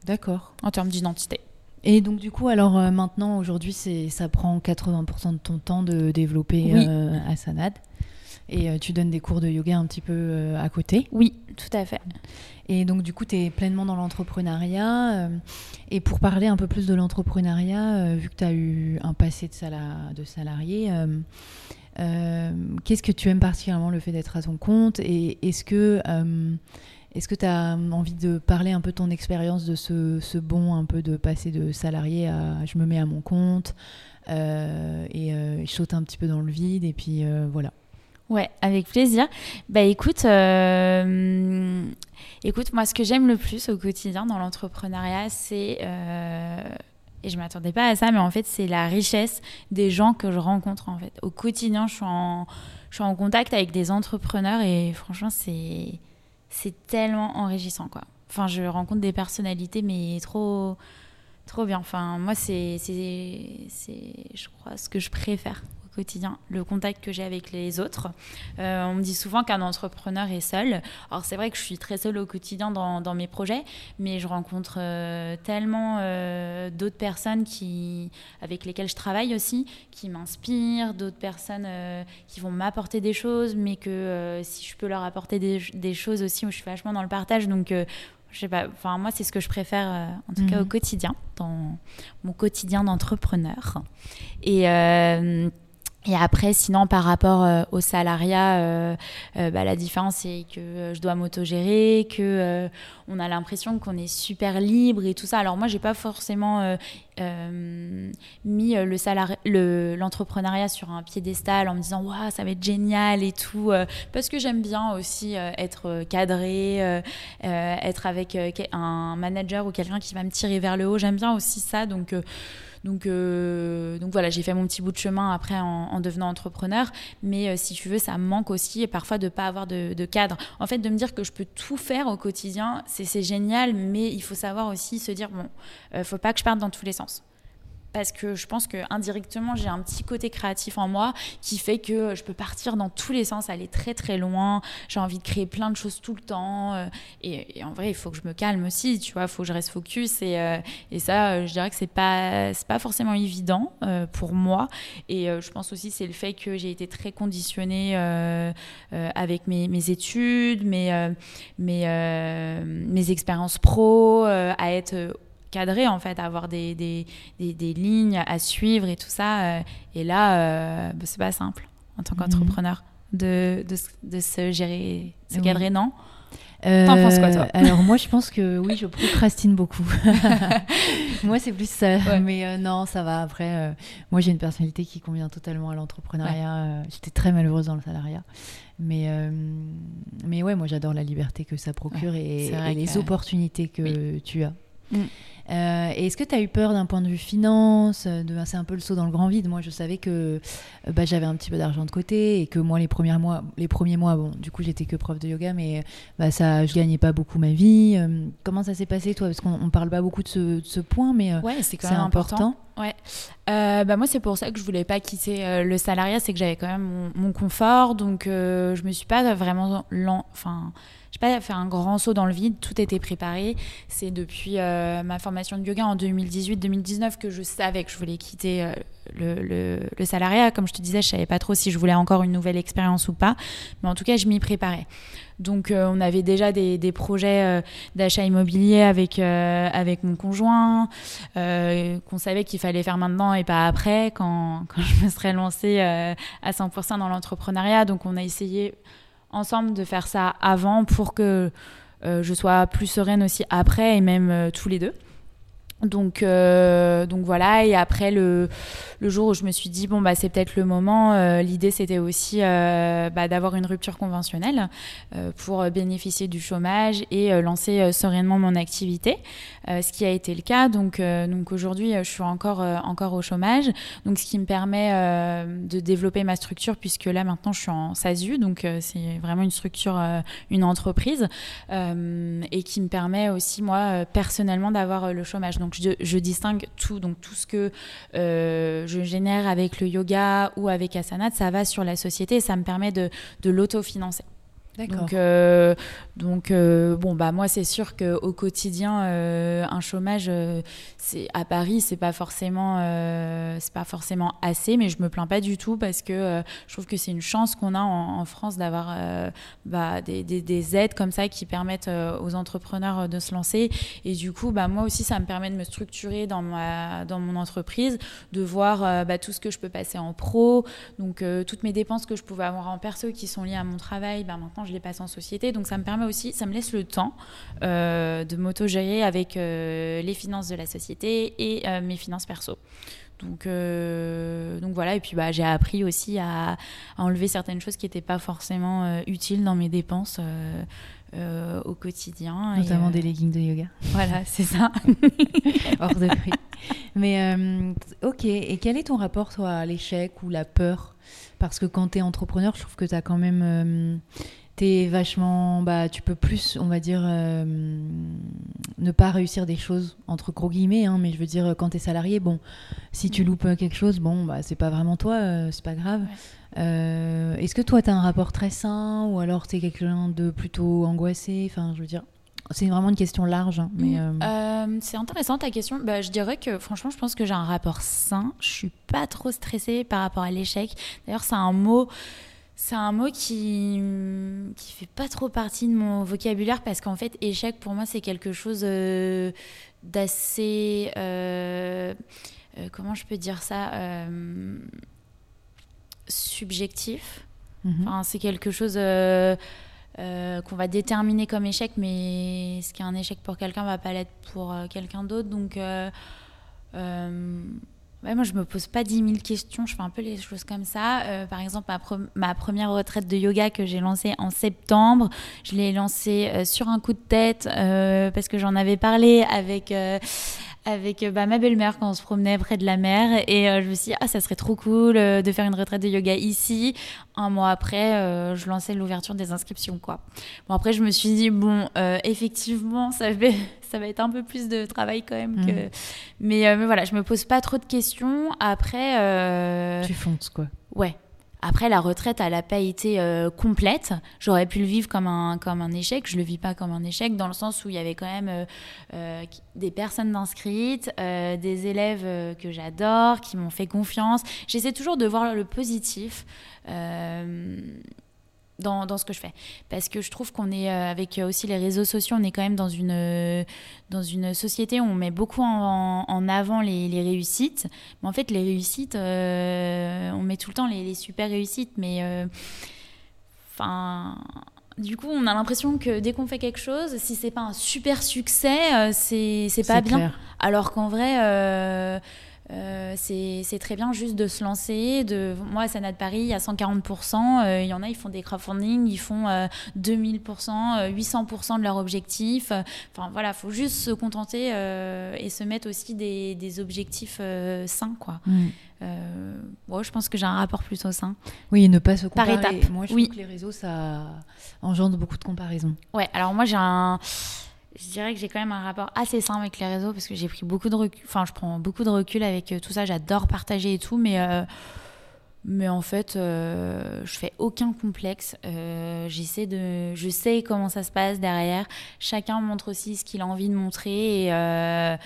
D'accord. En termes d'identité. Et donc du coup, alors maintenant, aujourd'hui, ça prend 80% de ton temps de développer Asanad. Et tu donnes des cours de yoga un petit peu à côté. Oui, tout à fait. Et donc, du coup, tu es pleinement dans l'entrepreneuriat. Euh, et pour parler un peu plus de l'entrepreneuriat, euh, vu que tu as eu un passé de, de salarié, euh, qu'est-ce que tu aimes particulièrement le fait d'être à ton compte? Et est-ce que est-ce que tu as envie de parler un peu de ton expérience de ce, ce bond un peu de passer de salarié à je me mets à mon compte et je saute un petit peu dans le vide et puis voilà Ouais, avec plaisir. Bah écoute, euh, écoute, moi ce que j'aime le plus au quotidien dans l'entrepreneuriat, c'est euh, et je m'attendais pas à ça, mais en fait c'est la richesse des gens que je rencontre en fait. Au quotidien, je suis en, je suis en contact avec des entrepreneurs et franchement c'est c'est tellement enrichissant quoi. Enfin, je rencontre des personnalités mais trop trop bien. Enfin, moi c'est je crois ce que je préfère quotidien, le contact que j'ai avec les autres. Euh, on me dit souvent qu'un entrepreneur est seul. Alors c'est vrai que je suis très seule au quotidien dans, dans mes projets, mais je rencontre euh, tellement euh, d'autres personnes qui, avec lesquelles je travaille aussi, qui m'inspirent, d'autres personnes qui vont m'apporter des choses, mais que si je peux leur apporter des, des, choses aussi, où je suis vachement dans le partage. Donc je sais pas, enfin moi c'est ce que je préfère en tout cas au mhm. quotidien, dans mon quotidien d'entrepreneur. Et et après, sinon, par rapport euh, au salariat, euh, euh, bah, la différence, c'est que je dois m'autogérer, que on a l'impression qu'on est super libre et tout ça. Alors moi, j'ai pas forcément mis le l'entrepreneuriat sur un piédestal en me disant waouh, ça va être génial et tout, parce que j'aime bien aussi être cadré, être avec un manager ou quelqu'un qui va me tirer vers le haut. J'aime bien aussi ça, donc donc, euh, donc voilà, j'ai fait mon petit bout de chemin après en, devenant entrepreneur. Mais euh, si tu veux, ça me manque aussi parfois de ne pas avoir de, de, cadre. En fait, de me dire que je peux tout faire au quotidien, c'est génial, mais il faut savoir aussi se dire, bon, ne euh, faut pas que je parte dans tous les sens parce que je pense que indirectement j'ai un petit côté créatif en moi qui fait que je peux partir dans tous les sens, aller très très loin. J'ai envie de créer plein de choses tout le temps euh, et, en vrai il faut que je me calme aussi, tu vois, il faut que je reste focus et, euh, et ça euh, je dirais que c'est pas pas forcément évident pour moi et je pense aussi c'est le fait que j'ai été très conditionnée avec mes, mes, études, mes mes, mes expériences pro, à être cadré en fait, avoir des, des, des, lignes à suivre et tout ça. Euh, et là, euh, bah, c'est pas simple en tant mhm. qu'entrepreneur de, de, de, se gérer, se cadrer, non? T'en penses quoi, toi? Alors, moi, je pense que oui, je procrastine beaucoup. moi, c'est plus ça. Mais non, ça va. Après, moi, j'ai une personnalité qui convient totalement à l'entrepreneuriat. J'étais très malheureuse dans le salariat. Mais, mais ouais, moi, j'adore la liberté que ça procure et, les opportunités que tu as. Mm. Euh, Est-ce que tu as eu peur d'un point de vue finance de, C'est un peu le saut dans le grand vide. Moi, je savais que euh, bah, j'avais un petit peu d'argent de côté et que moi, les premiers mois, les premiers mois bon, du coup, j'étais que prof de yoga, mais bah, ça, je gagnais pas beaucoup ma vie. Euh, comment ça s'est passé, toi? Parce qu'on parle pas beaucoup de ce, ce point, mais euh, ouais, c'est même important. Ouais. bah moi, c'est pour ça que je voulais pas quitter le salariat, c'est que j'avais quand même mon, mon confort, donc je me suis pas vraiment lent. Enfin pas fait un grand saut dans le vide, tout était préparé. C'est depuis euh, ma formation de yoga en 2018-2019 que je savais que je voulais quitter euh, le, le, salariat. Comme je te disais, je savais pas trop si je voulais encore une nouvelle expérience ou pas, mais en tout cas, je m'y préparais. Donc, euh, on avait déjà des, des projets d'achat immobilier avec, avec mon conjoint, qu'on savait qu'il fallait faire maintenant et pas après, quand, quand je me serais lancée à 100% dans l'entrepreneuriat. Donc, on a essayé ensemble de faire ça avant pour que euh, je sois plus sereine aussi après et même euh, tous les deux. Donc, euh, donc voilà, et après le, le, jour où je me suis dit, bon, bah, c'est peut-être le moment, euh, l'idée c'était aussi euh, bah, d'avoir une rupture conventionnelle euh, pour bénéficier du chômage et euh, lancer sereinement mon activité, ce qui a été le cas. Donc, donc aujourd'hui, je suis encore, encore au chômage, donc ce qui me permet de développer ma structure, puisque là maintenant je suis en SASU, donc c'est vraiment une structure, une entreprise, et qui me permet aussi, moi, personnellement, d'avoir le chômage. Donc je, distingue tout, donc tout ce que euh, je génère avec le yoga ou avec Asana, ça va sur la société ça me permet de, de l'autofinancer. Donc, euh, donc euh, bon, bah moi, c'est sûr qu'au quotidien, euh, un chômage, c'est à Paris, c'est pas forcément, pas forcément assez, mais je me plains pas du tout parce que je trouve que c'est une chance qu'on a en, France d'avoir bah, des, des, des, aides comme ça qui permettent aux entrepreneurs de se lancer. Et du coup, bah moi aussi, ça me permet de me structurer dans ma, dans mon entreprise, de voir bah, tout ce que je peux passer en pro, donc toutes mes dépenses que je pouvais avoir en perso qui sont liées à mon travail, bah maintenant je les passe en société. Donc ça me permet aussi, ça me laisse le temps euh, de m'auto-gérer avec euh, les finances de la société et euh, mes finances perso. Donc, donc voilà, et puis bah, j'ai appris aussi à, enlever certaines choses qui n'étaient pas forcément utiles dans mes dépenses. au quotidien. Notamment des leggings de yoga. Voilà, c'est ça. Hors de prix. Mais ok, et quel est ton rapport, toi, à l'échec ou la peur? Parce que quand tu es entrepreneur, je trouve que tu as quand même t'es vachement bah tu peux plus on va dire euh, ne pas réussir des choses entre gros guillemets hein, mais je veux dire quand t'es salarié bon si tu loupes quelque chose bon bah c'est pas vraiment toi euh, c'est pas grave. Euh, est-ce que toi t'as un rapport très sain ou alors t'es quelqu'un de plutôt angoissé? Enfin je veux dire c'est vraiment une question large hein, mais mm. c'est intéressant ta question. Bah, je dirais que franchement je pense que j'ai un rapport sain. Je suis pas trop stressée par rapport à l'échec. D'ailleurs c'est un mot c'est un mot qui qui fait pas trop partie de mon vocabulaire parce qu'en fait échec pour moi c'est quelque chose euh, d'assez euh, euh, comment je peux dire ça subjectif. Mhm. Enfin, c'est quelque chose qu'on va déterminer comme échec, mais ce qui est un échec pour quelqu'un va pas l'être pour quelqu'un d'autre. Donc Moi, je me pose pas 10 000 questions. Je fais un peu les choses comme ça. Euh, par exemple, ma, première retraite de yoga que j'ai lancée en septembre, je l'ai lancée euh, sur un coup de tête euh, parce que j'en avais parlé avec avec bah, ma belle-mère quand on se promenait près de la mer. Et je me suis dit, ah, ça serait trop cool de faire une retraite de yoga ici. Un mois après, je lançais l'ouverture des inscriptions. Quoi. Bon, après, je me suis dit, bon, effectivement, ça fait ça va être un peu plus de travail quand même. Que... Mm. Mais, euh, mais, voilà, je me pose pas trop de questions. Après. Euh... Tu fonces quoi. Ouais. Après, la retraite, elle n'a pas été euh, complète. J'aurais pu le vivre comme un, comme un échec. Je ne le vis pas comme un échec, dans le sens où il y avait quand même euh, des personnes inscrites, des élèves que j'adore, qui m'ont fait confiance. J'essaie toujours de voir le positif dans, dans, ce que je fais. Parce que je trouve qu'on est, euh, avec aussi les réseaux sociaux, on est quand même dans une, euh, dans une société où on met beaucoup en, en avant les, les, réussites. Mais en fait, les réussites, euh, on met tout le temps les, les super réussites, mais enfin du coup, on a l'impression que dès qu'on fait quelque chose, si c'est pas un super succès, euh, c'est c'est pas bien. clair. Alors qu'en vrai, euh, euh, c'est très bien juste de se lancer. De... Moi, à Sénat de Paris, il y a 140%. euh, Il y en a, ils font des crowdfunding, ils font euh, 2000%, euh, 800% de leur objectif. Enfin, voilà, faut juste se contenter euh, et se mettre aussi des, des objectifs euh, sains, quoi. Mm. Euh, ouais, je pense que j'ai un rapport plutôt sain. Oui, et ne pas se Par comparer. étapes, Moi, je oui. trouve que les réseaux, ça engendre beaucoup de comparaisons. Ouais, alors moi j'ai un. Je dirais que j'ai quand même un rapport assez sain avec les réseaux parce que j'ai pris beaucoup de recul. Enfin, je prends beaucoup de recul avec euh, tout ça. J'adore partager et tout, mais. euh, Mais en fait, euh, je fais aucun complexe. Euh, J'essaie de, je sais comment ça se passe derrière. Chacun montre aussi ce qu'il a envie de montrer et, euh,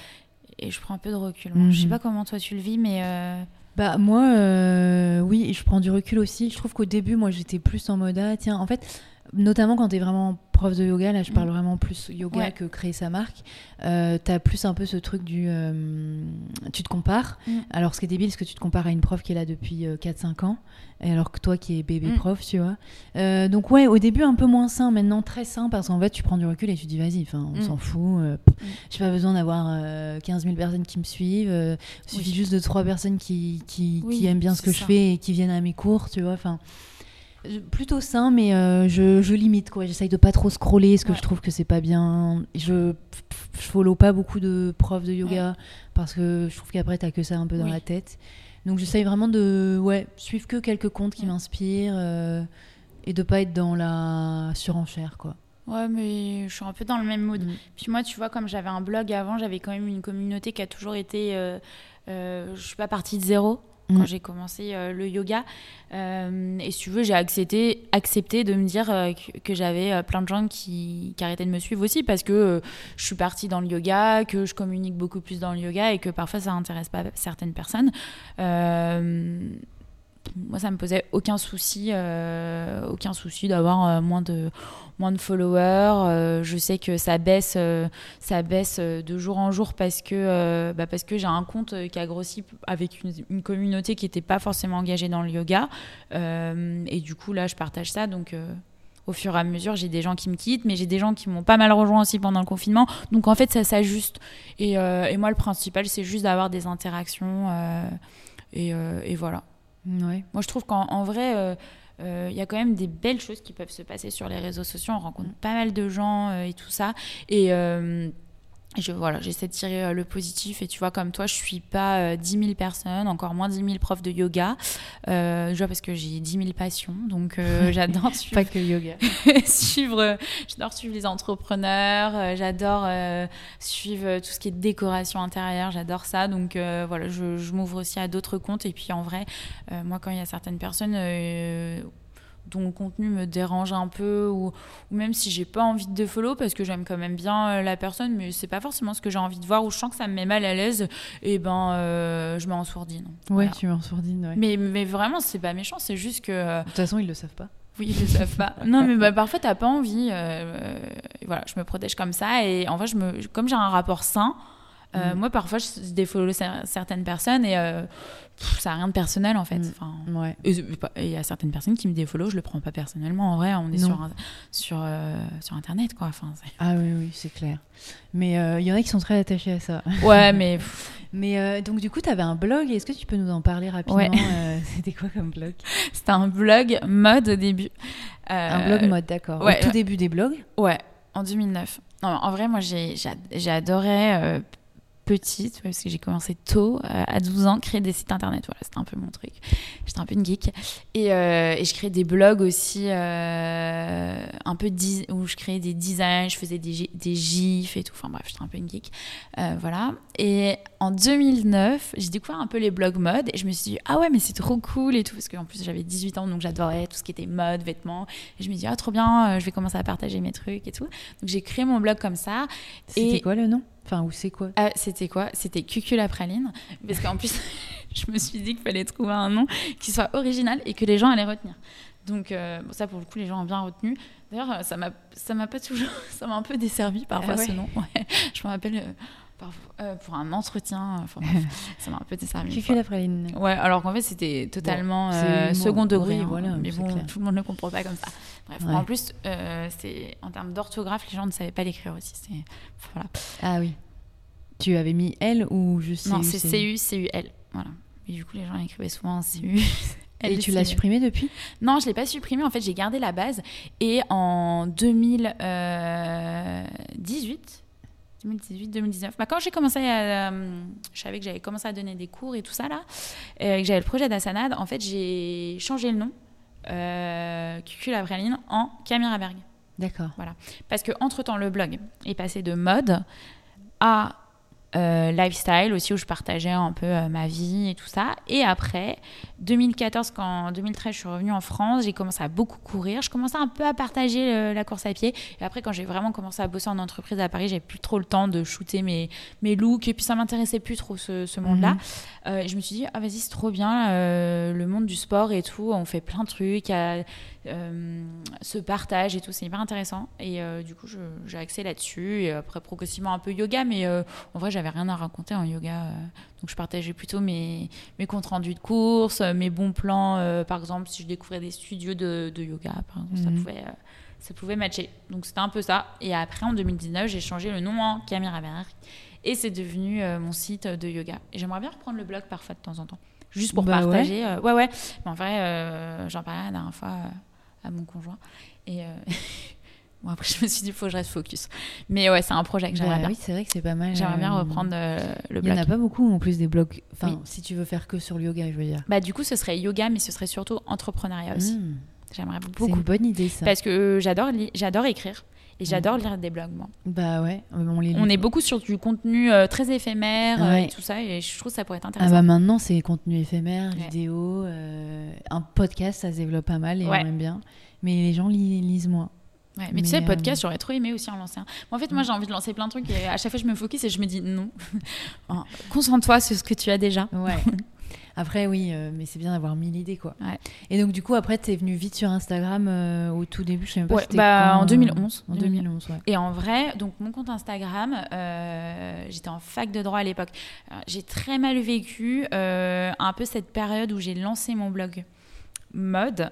et je prends un peu de recul. moi. Je sais Mhm. pas comment toi tu le vis, mais Bah moi, oui, je prends du recul aussi. Je trouve qu'au début, moi, j'étais plus en mode, ah, tiens, en fait, notamment quand tu es vraiment prof de yoga, là, je parle Mm. vraiment plus yoga Ouais. que créer sa marque, euh, tu as plus un peu ce truc du... euh, tu te compares. Mm. Alors, ce qui est débile, c'est que tu te compares à une prof qui est là depuis euh, 4-5 ans, et alors que toi qui es bébé Mm. prof, tu vois. Euh, donc ouais, au début, un peu moins sain, maintenant très sain, parce qu'en fait, tu prends du recul et tu te dis, vas-y, on Mm. s'en fout. euh, j'ai pas besoin d'avoir euh, 15 000 personnes qui me suivent. euh, il suffit Oui. juste de trois personnes qui, qui, Oui, qui aiment bien ce que je fais et qui viennent à mes cours, tu vois. Enfin, plutôt sain, mais euh, je, je limite quoi. J'essaye de pas trop scroller, parce que Ouais. je trouve que c'est pas bien. Je, je follow pas beaucoup de profs de yoga parce que je trouve qu'après t'as que ça un peu dans Oui. la tête. Donc j'essaye vraiment de ouais suivre que quelques comptes qui Ouais. m'inspirent euh, et de pas être dans la surenchère quoi. ouais, mais je suis un peu dans le même mood. Mm. Puis moi, tu vois, comme j'avais un blog avant, j'avais quand même une communauté qui a toujours été. Euh, euh, je suis pas partie de zéro quand Mm. j'ai commencé euh, le yoga. Euh, et si tu veux, j'ai accepté, accepté de me dire euh, que, j'avais plein de gens qui, qui arrêtaient de me suivre aussi parce que je suis partie dans le yoga, que je communique beaucoup plus dans le yoga et que parfois ça n'intéresse pas certaines personnes. Moi, ça me posait aucun souci, euh, aucun souci d'avoir euh, moins de moins de followers. Euh, je sais que ça baisse, ça baisse de jour en jour parce que bah, parce que j'ai un compte qui a grossi avec une, communauté qui n'était pas forcément engagée dans le yoga. Et du coup, là, je partage ça. Donc au fur et à mesure, j'ai des gens qui me quittent, mais j'ai des gens qui m'ont pas mal rejoint aussi pendant le confinement. Donc en fait, ça s'ajuste. Et, moi, le principal, c'est juste d'avoir des interactions. et voilà. Ouais. Moi, je trouve qu'en en vrai, euh, euh, il y a quand même des belles choses qui peuvent se passer sur les réseaux sociaux. On rencontre pas mal de gens euh, et tout ça. Et euh, je, voilà, j'essaie de tirer euh, le positif. Et tu vois, comme toi, je suis pas euh, 10 000 personnes, encore moins 10 000 profs de yoga. Euh, déjà parce que j'ai 10 000 passions. Donc, euh, j'adore suivre Pas que yoga. suivre, euh, j'adore suivre les entrepreneurs, euh, j'adore euh, suivre euh, tout ce qui est décoration intérieure, j'adore ça. Donc euh, voilà, je, je m'ouvre aussi à d'autres comptes. Et puis en vrai, euh, moi, quand il y a certaines personnes euh, dont le contenu me dérange un peu, ou, ou même si j'ai pas envie de follow parce que j'aime quand même bien euh, la personne, mais c'est pas forcément ce que j'ai envie de voir, ou je sens que ça me met mal à l'aise, et ben euh, je mets en sourdine. Ouais, Voilà. tu es en sourdine. ouais. Mais, mais vraiment, c'est pas méchant, c'est juste que. euh, De toute façon, ils le savent pas. oui, ils le savent pas. Non, mais bah, parfois, t'as pas envie. euh, voilà, je me protège comme ça. Et en vrai, je me, comme j'ai un rapport sain, euh, Mm. moi, parfois, je défollow cer- certaines personnes et euh, pff, ça n'a rien de personnel, en fait. Mm. Enfin, Ouais. et il y a certaines personnes qui me défollow, je le prends pas personnellement. En vrai, on est Non. sur, un- sur, euh, sur Internet, quoi. Enfin, Ah oui, oui, c'est clair. Mais il y en a qui sont très attachés à ça. ouais, mais pff, Mais donc, du coup, tu avais un blog. Est-ce que tu peux nous en parler rapidement Ouais. C'était quoi comme blog? C'était un blog mode au début. Un blog mode, d'accord. ouais, Au tout début des blogs? Ouais, en 2009. Non, en vrai, moi, j'ai adoré petite, parce que j'ai commencé tôt, euh, à 12 ans, créer des sites internet. Voilà, c'était un peu mon truc. J'étais un peu une geek. Et, euh, et je créais des blogs aussi, euh, un peu où je créais des designs, je faisais des, gi- des gifs et tout. Enfin bref, j'étais un peu une geek. Voilà. Et en 2009, j'ai découvert un peu les blogs mode et je me suis dit, ah ouais, mais c'est trop cool et tout. Parce qu'en plus, j'avais 18 ans, donc j'adorais tout ce qui était mode, vêtements. Et je me dis, ah, trop bien, je vais commencer à partager mes trucs et tout. Donc j'ai créé mon blog comme ça. C'était Et- quoi le nom? Enfin, où c'est quoi Euh, c'était quoi? C'était Cucul la praline. Parce qu'en plus, je me suis dit qu'il fallait trouver un nom qui soit original et que les gens allaient retenir. Donc, euh, bon, ça, pour le coup, les gens ont bien retenu. D'ailleurs, euh, ça m'a ça m'a pas toujours. Ça m'a un peu desservi parfois Ah ouais ce nom. Ouais. Je me rappelle. Euh, euh, pour un entretien, enfin, bref, ça m'a un peu desservi. une Cucu fois. la praline. Ouais, alors qu'en fait, c'était totalement Bon, euh, second degré. hein. voilà, mais bon, clair. tout le monde ne comprend pas comme ça. Bref, Ouais. en plus, euh, c'est en termes d'orthographe, les gens ne savaient pas l'écrire aussi. Voilà. Ah oui. Tu avais mis L ou juste non, c'est CU, CUL. Voilà. Et du coup, les gens écrivaient souvent en CU. Et tu l'as supprimé depuis? Non, je l'ai pas supprimé. En fait, j'ai gardé la base. Et en 2018, 2018, 2019, bah, quand j'ai commencé à, euh, je savais que j'avais commencé à donner des cours et tout ça là, euh, et que j'avais le projet d'Asanad. En fait, j'ai changé le nom, euh, Cucu la praline, en Camille. D'accord. Parce que entre temps, le blog est passé de mode à euh, lifestyle aussi, où je partageais un peu euh, ma vie et tout ça. Et après, 2014, quand en 2013 je suis revenue en France, j'ai commencé à beaucoup courir. Je commençais un peu à partager euh, la course à pied. Et après, quand j'ai vraiment commencé à bosser en entreprise à Paris, j'avais plus trop le temps de shooter mes, mes looks. Et puis ça m'intéressait plus trop ce, ce monde-là. Et je me suis dit, ah vas-y, c'est trop bien, le monde du sport et tout, on fait plein de trucs, il y a, ce partage et tout, c'est hyper intéressant. Et euh, du coup, j'ai axé là-dessus. Et après, progressivement, un peu yoga, mais euh, en vrai, j'avais rien à raconter en yoga. euh, donc, je partageais plutôt mes, mes comptes rendus de course, euh, mes bons plans. euh, par exemple, si je découvrais des studios de, de yoga, par exemple, ça Mhm. pouvait. euh, ça pouvait matcher. Donc c'était un peu ça. Et après, en 2019, j'ai changé le nom en Camille. Et c'est devenu euh, mon site de yoga. Et j'aimerais bien reprendre le blog parfois de temps en temps. Juste pour Bah ouais. partager. euh, ouais, ouais. Mais en vrai, euh, j'en parlais la dernière fois euh, à mon conjoint. Et euh, bon, après, je me suis dit, il faut que je reste focus. Mais ouais, c'est un projet que j'aimerais Bah bien. oui, c'est vrai que c'est pas mal. J'aimerais bien euh, reprendre euh, le Il y en blog. a pas beaucoup en plus des blogs. Enfin, Oui. si tu veux faire que sur le yoga, je veux dire. Bah, du coup, ce serait yoga, mais ce serait surtout entrepreneuriat aussi. Hmm. J'aimerais C'est beaucoup. une bonne idée ça. Parce que j'adore j'adore écrire. Et j'adore lire des blogs, moi. Bah ouais, on les On lit. est beaucoup sur du contenu euh, très éphémère euh, Ouais. et tout ça, et je trouve que ça pourrait être Ah intéressant. bah maintenant c'est contenu éphémère, Ouais. vidéo, euh, un podcast ça se développe pas mal et Ouais. on aime bien. Mais les gens li- lisent moins. Ouais, mais, mais, tu sais, euh, podcast, j'aurais trop aimé aussi en lancer un. En fait, moi, j'ai envie de lancer plein de trucs et à chaque fois, je me focus et je me dis non. Concentre-toi sur ce que tu as déjà. Ouais. Après oui, euh, mais c'est bien d'avoir mille idées quoi. Ouais. Et donc du coup après t'es venu vite sur Instagram euh, au tout début, je sais même pas Ouais, c'était bah, quand, en euh, 2011. En 2011 ouais. Et en vrai, donc mon compte Instagram, euh, j'étais en fac de droit à l'époque. J'ai très mal vécu un peu cette période où j'ai lancé mon blog mode.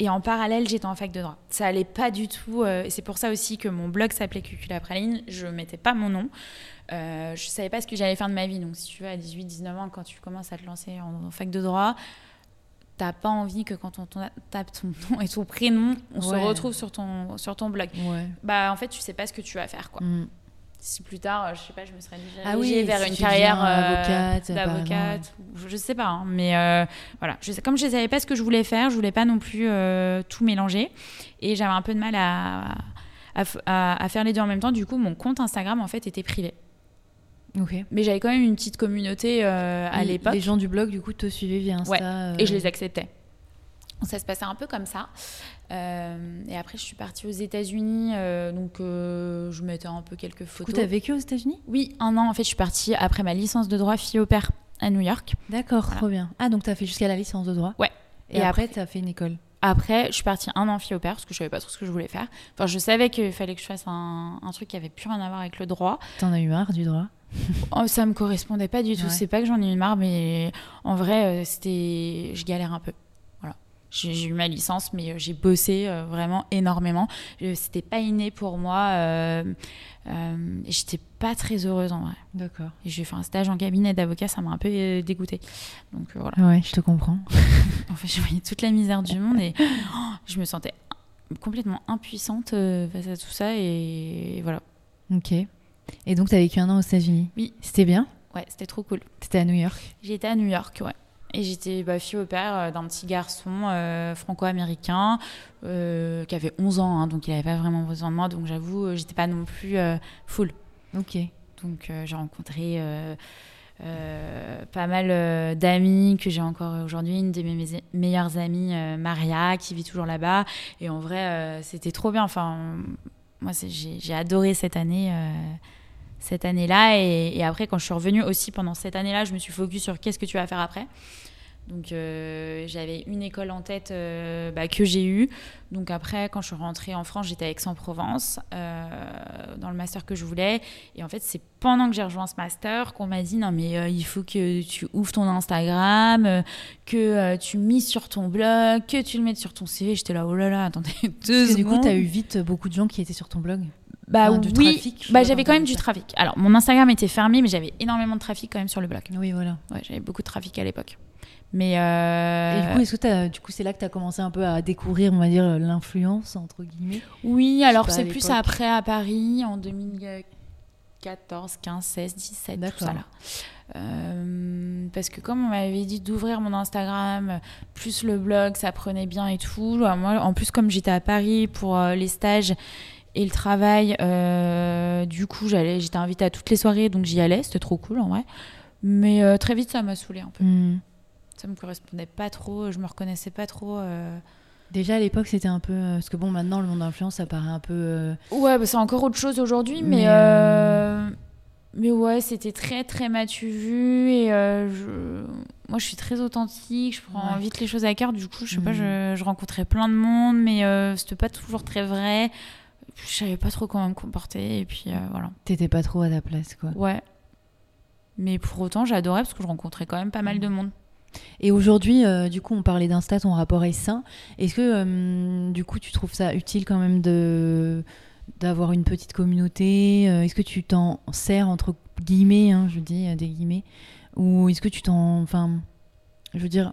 Et en parallèle, j'étais en fac de droit. Ça allait pas du tout. euh, et c'est pour ça aussi que mon blog s'appelait Cucula Praline. Je mettais pas mon nom. Euh, je savais pas ce que j'allais faire de ma vie. Donc, si tu veux, à 18-19 ans, quand tu commences à te lancer en, en fac de droit, t'as pas envie que quand on tape ton nom et ton prénom, on se retrouve sur ton, sur ton blog. Ouais. Bah, en fait, tu sais pas ce que tu vas faire, quoi. Mm. Si plus tard, euh, je sais pas, je me serais dirigée Ah oui, vers si une carrière euh, d'avocate, je, je sais pas, hein, mais euh, voilà. Je comme je savais pas ce que je voulais faire, je voulais pas non plus euh, tout mélanger, et j'avais un peu de mal à, à- à faire les deux en même temps. Du coup, mon compte Instagram en fait était privé, Ok. mais j'avais quand même une petite communauté euh, à l'époque, Les gens du blog du coup te suivaient via Insta. Ouais, euh, et je les acceptais. Ça se passait un peu comme ça. Euh, et après, je suis partie aux États-Unis, euh, donc euh, je mettais un peu quelques Du coup photos. t'as vécu aux États-Unis? Oui, un an. En fait, je suis partie après ma licence de droit fille au père à New York. D'accord, Voilà. trop bien. Ah donc t'as fait jusqu'à la licence de droit? Ouais. Et, Et après, après- t'as fait une école? Après, je suis partie un an fille au père parce que je savais pas trop ce que je voulais faire. Enfin, je savais qu'il fallait que je fasse un, un truc qui avait plus rien à voir avec le droit. T'en as eu marre du droit? Oh, ça me correspondait pas du tout. Ouais. C'est pas que j'en ai eu marre, mais en vrai, euh, c'était, je galère un peu. Voilà. J'ai eu ma licence, mais euh, j'ai bossé euh, vraiment énormément. Euh, C'était pas inné pour moi. euh, euh, et J'étais pas très heureuse en vrai. D'accord. Et j'ai fait un stage en cabinet d'avocat, ça m'a un peu euh, dégoûtée. Donc euh, voilà. Ouais, je te comprends. En fait, je voyais toute la misère du monde et oh, je me sentais complètement impuissante euh, face à tout ça. Et voilà. Ok. Et donc t'as vécu un an aux États-Unis Oui. C'était bien Ouais, c'était trop cool. T'étais à New York J'étais à New York, ouais. Et j'étais bah, fille au père euh, d'un petit garçon euh, franco-américain euh, qui avait 11 ans, hein, donc il n'avait pas vraiment besoin de moi. Donc j'avoue, j'étais pas non plus euh, full. Ok. Donc j'ai rencontré pas mal d'amis que j'ai encore aujourd'hui. Une de mes meilleures amies, Maria, qui vit toujours là-bas. Et en vrai, c'était trop bien. Enfin, moi, j'ai adoré cette euh, année-là. Et, et après quand je suis revenue aussi pendant cette année-là je me suis focus sur qu'est-ce que tu vas faire après Donc euh, j'avais une école en tête euh, bah, que j'ai eue. Donc après, quand je suis rentrée en France, j'étais à Aix-en-Provence euh, dans le master que je voulais. Et en fait, c'est pendant que j'ai rejoint ce master qu'on m'a dit non mais il faut que tu ouvres ton Instagram, que tu mises sur ton blog, que tu le mettes sur ton CV. J'étais là oh là là, attendez deux Parce que du coup, tu as eu vite beaucoup de gens qui étaient sur ton blog. Bah Enfin, du oui, trafic, bah, j'avais quand même du trafic. Alors mon Instagram était fermé, mais j'avais énormément de trafic quand même sur le blog. Oui, voilà. Ouais, j'avais beaucoup de trafic à l'époque. Mais Et euh, du coup, est-ce que t'as- du coup, c'est là que tu as commencé un peu à découvrir, on va dire, l'influence, entre guillemets? Oui, alors c'est plus après à Paris en 2014, 15, 16, 17, tout ça là. Euh, parce que comme on m'avait dit d'ouvrir mon Instagram, plus le blog, ça prenait bien et tout. Alors moi, en plus, comme j'étais à Paris pour euh, les stages et le travail, euh, du coup, j'allais, j'étais invitée à toutes les soirées, donc j'y allais. C'était trop cool en vrai. Mais très vite, ça m'a saoulée un peu. Hmm. Ça me correspondait pas trop. Je me reconnaissais pas trop. euh. Déjà à l'époque, c'était un peu. euh, Parce que bon, maintenant, le monde d'influence, ça paraît un peu. euh, Ouais, bah, c'est encore autre chose aujourd'hui, mais. Mais, Mais ouais, c'était très très matu vu et je... moi je suis très authentique, je prends Ouais. vite les choses à cœur, du coup je sais pas, je, je rencontrais plein de monde, mais c'était pas toujours très vrai. Je savais pas trop comment me comporter et puis voilà. T'étais pas trop à ta place, quoi. Ouais. Mais pour autant j'adorais parce que je rencontrais quand même pas mal de monde. Et aujourd'hui, euh, du coup, on parlait d'Insta, ton rapport est sain. Est-ce que, euh, du coup, tu trouves ça utile quand même de d'avoir une petite communauté Euh, Est-ce que tu t'en sers entre guillemets, hein, je dis des guillemets, ou est-ce que tu t'en, enfin, je veux dire,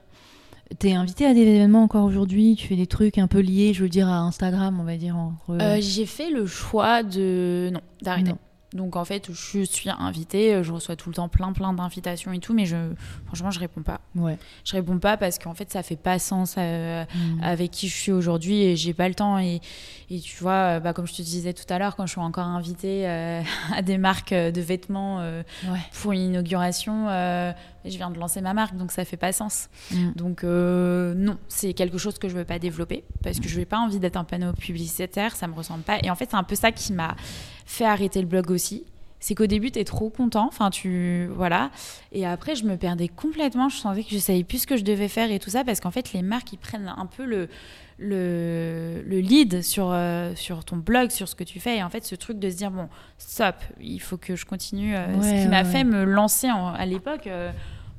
t'es invité à des événements encore aujourd'hui Tu fais des trucs un peu liés, je veux dire, à Instagram, on va dire entre. Euh, j'ai fait le choix de non d'arrêter. Donc en fait, je suis invitée, je reçois tout le temps plein plein d'invitations et tout, mais je franchement je réponds pas. Ouais. Je réponds pas parce qu'en fait ça fait pas sens euh, Mm. avec qui je suis aujourd'hui et j'ai pas le temps et, et tu vois euh, bah, comme je te disais tout à l'heure quand je suis encore invitée euh, à des marques euh, de vêtements euh, Ouais. pour une inauguration euh, je viens de lancer ma marque donc ça fait pas sens. Mm. donc euh, non c'est quelque chose que je veux pas développer parce que je n'ai pas envie d'être un panneau publicitaire ça me ressemble pas. Et en fait c'est un peu ça qui m'a fait arrêter le blog aussi c'est qu'au début, tu es trop content, enfin tu voilà, et après je me perdais complètement, je sentais que je savais plus ce que je devais faire et tout ça parce qu'en fait les marques ils prennent un peu le le, le lead sur euh, sur ton blog, sur ce que tu fais. Et en fait ce truc de se dire bon stop, il faut que je continue, euh, ce Ouais, qui m'a ouais, fait me lancer en- à l'époque. euh,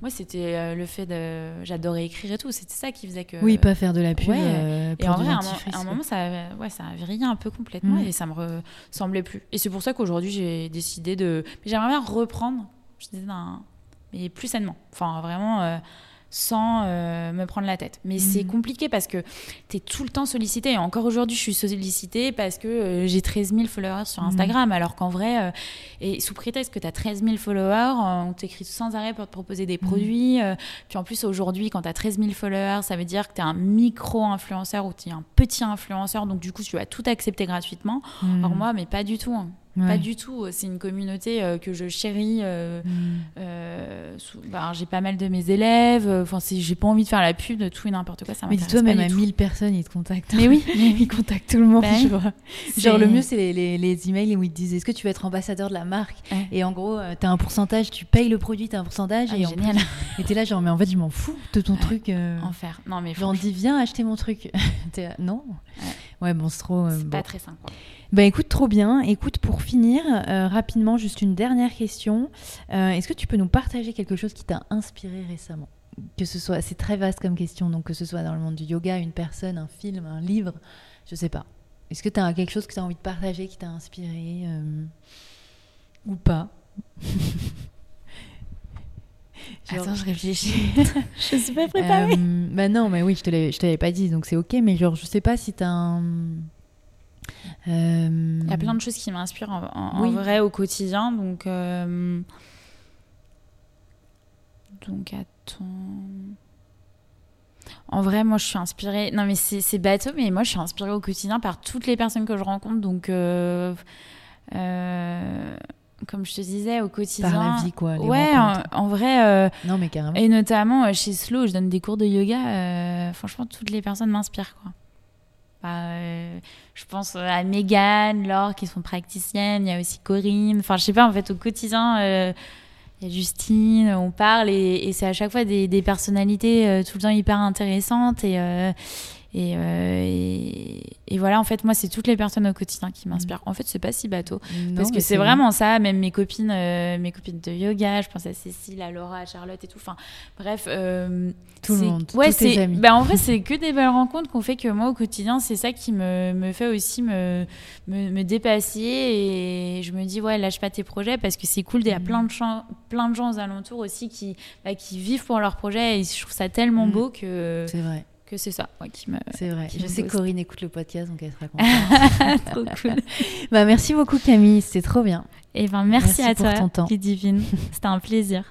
moi, c'était euh, le fait de. J'adorais écrire et tout. C'était ça qui faisait que. Oui, pas faire de la pub. ouais. euh, Et en vrai, à un, moment- un ça, ouais, ça a vrillé un peu complètement Mm. et ça me ressemblait plus. Et c'est pour ça qu'aujourd'hui, j'ai décidé de. Mais j'aimerais bien reprendre, je disais, d'un- mais plus sainement. Enfin, vraiment. euh, sans euh, me prendre la tête. Mais c'est Mm. compliqué parce que tu es tout le temps sollicité. Et encore aujourd'hui, je suis sollicitée parce que euh, j'ai 13 000 followers sur Mm. Instagram. Alors qu'en vrai, euh, et sous prétexte que tu as 13 000 followers, on t'écrit sans arrêt pour te proposer des produits. euh, puis en plus, aujourd'hui, quand tu as 13 000 followers, ça veut dire que tu es un micro-influenceur ou tu es un petit influenceur. Donc du coup, tu vas tout accepter gratuitement. Or moi, mais pas du tout. hein. Ouais. Pas du tout. C'est une communauté euh, que je chéris. euh, Mm. euh, bah, j'ai pas mal de mes élèves. euh, Enfin, j'ai pas envie de faire la pub de tout et n'importe quoi, ça Mais dis-toi, même à tout. 1000 personnes, ils te contactent. Mais oui, ils contactent tout le monde. Oui. genre. Le mieux, c'est les, les, les emails où ils te disent Est-ce que tu veux être ambassadeur de la marque? Ouais. Et en gros, tu as un pourcentage, tu payes le produit, tu as un pourcentage. Ah, et génial. plus, et t'es là, genre, mais en fait, je m'en fous de ton Ouais. truc. euh, Enfer. Non, mais Genre, dis, viens acheter mon truc. Non Ouais, bon, c'est trop. euh, c'est bon. pas très simple. Bah écoute, trop bien. Écoute, pour finir, euh, rapidement, juste une dernière question. Euh, Est-ce que tu peux nous partager quelque chose qui t'a inspiré récemment? Que ce soit, c'est très vaste comme question, donc que ce soit dans le monde du yoga, une personne, un film, un livre, je sais pas. Est-ce que tu as quelque chose que tu as envie de partager qui t'a inspiré euh, ou pas? Genre- Attends, je réfléchis. je suis pas préparée. Euh, bah non, mais oui, je te l'avais pas dit, donc c'est ok. Mais genre, je sais pas si t'as un. Euh, Il y a plein de choses qui m'inspirent en, en- en Oui. vrai au quotidien. Donc, euh, donc attends. En vrai, moi, je suis inspirée. Non, mais c'est bateau, mais moi, je suis inspirée au quotidien par toutes les personnes que je rencontre. Donc, euh, comme je te disais, au quotidien. Par la vie, quoi. les ouais, en, vrai. euh, Non, mais carrément. et notamment euh, chez Slow, je donne des cours de yoga. euh, franchement, toutes les personnes m'inspirent. quoi. Bah, je pense à Megan, Laure qui sont praticiennes. Il y a aussi Corinne. Enfin, je sais pas, en fait, au quotidien, il y a Justine, on parle et, et c'est à chaque fois des, des personnalités tout le temps hyper intéressantes et, et, euh, et, et voilà, en fait, moi, c'est toutes les personnes au quotidien qui m'inspirent. En fait, c'est pas si bateau. Non, Parce que c'est vraiment ça, même mes copines, euh, mes copines de yoga, je pense à Cécile, à Laura, à Charlotte et tout. Enfin, bref. euh, Tout le monde, Ouais, c'est. Bah, en vrai, c'est que des belles rencontres qu'on fait que moi au quotidien, c'est ça qui me, me fait aussi me, me, me dépasser et je me dis, ouais, lâche pas tes projets parce que c'est cool. Il y a Mhm. plein de, gens, plein de gens aux alentours aussi qui, bah, qui vivent pour leur projet et je trouve ça tellement Mhm. beau que, C'est vrai, que c'est ça ouais, qui me. c'est vrai. Je sais que. Corinne écoute le podcast, donc elle sera contente. Trop cool. bah, merci beaucoup Camille, c'était trop bien. Et ben merci, Merci à pour toi, ton temps. Ludivine. C'était un plaisir.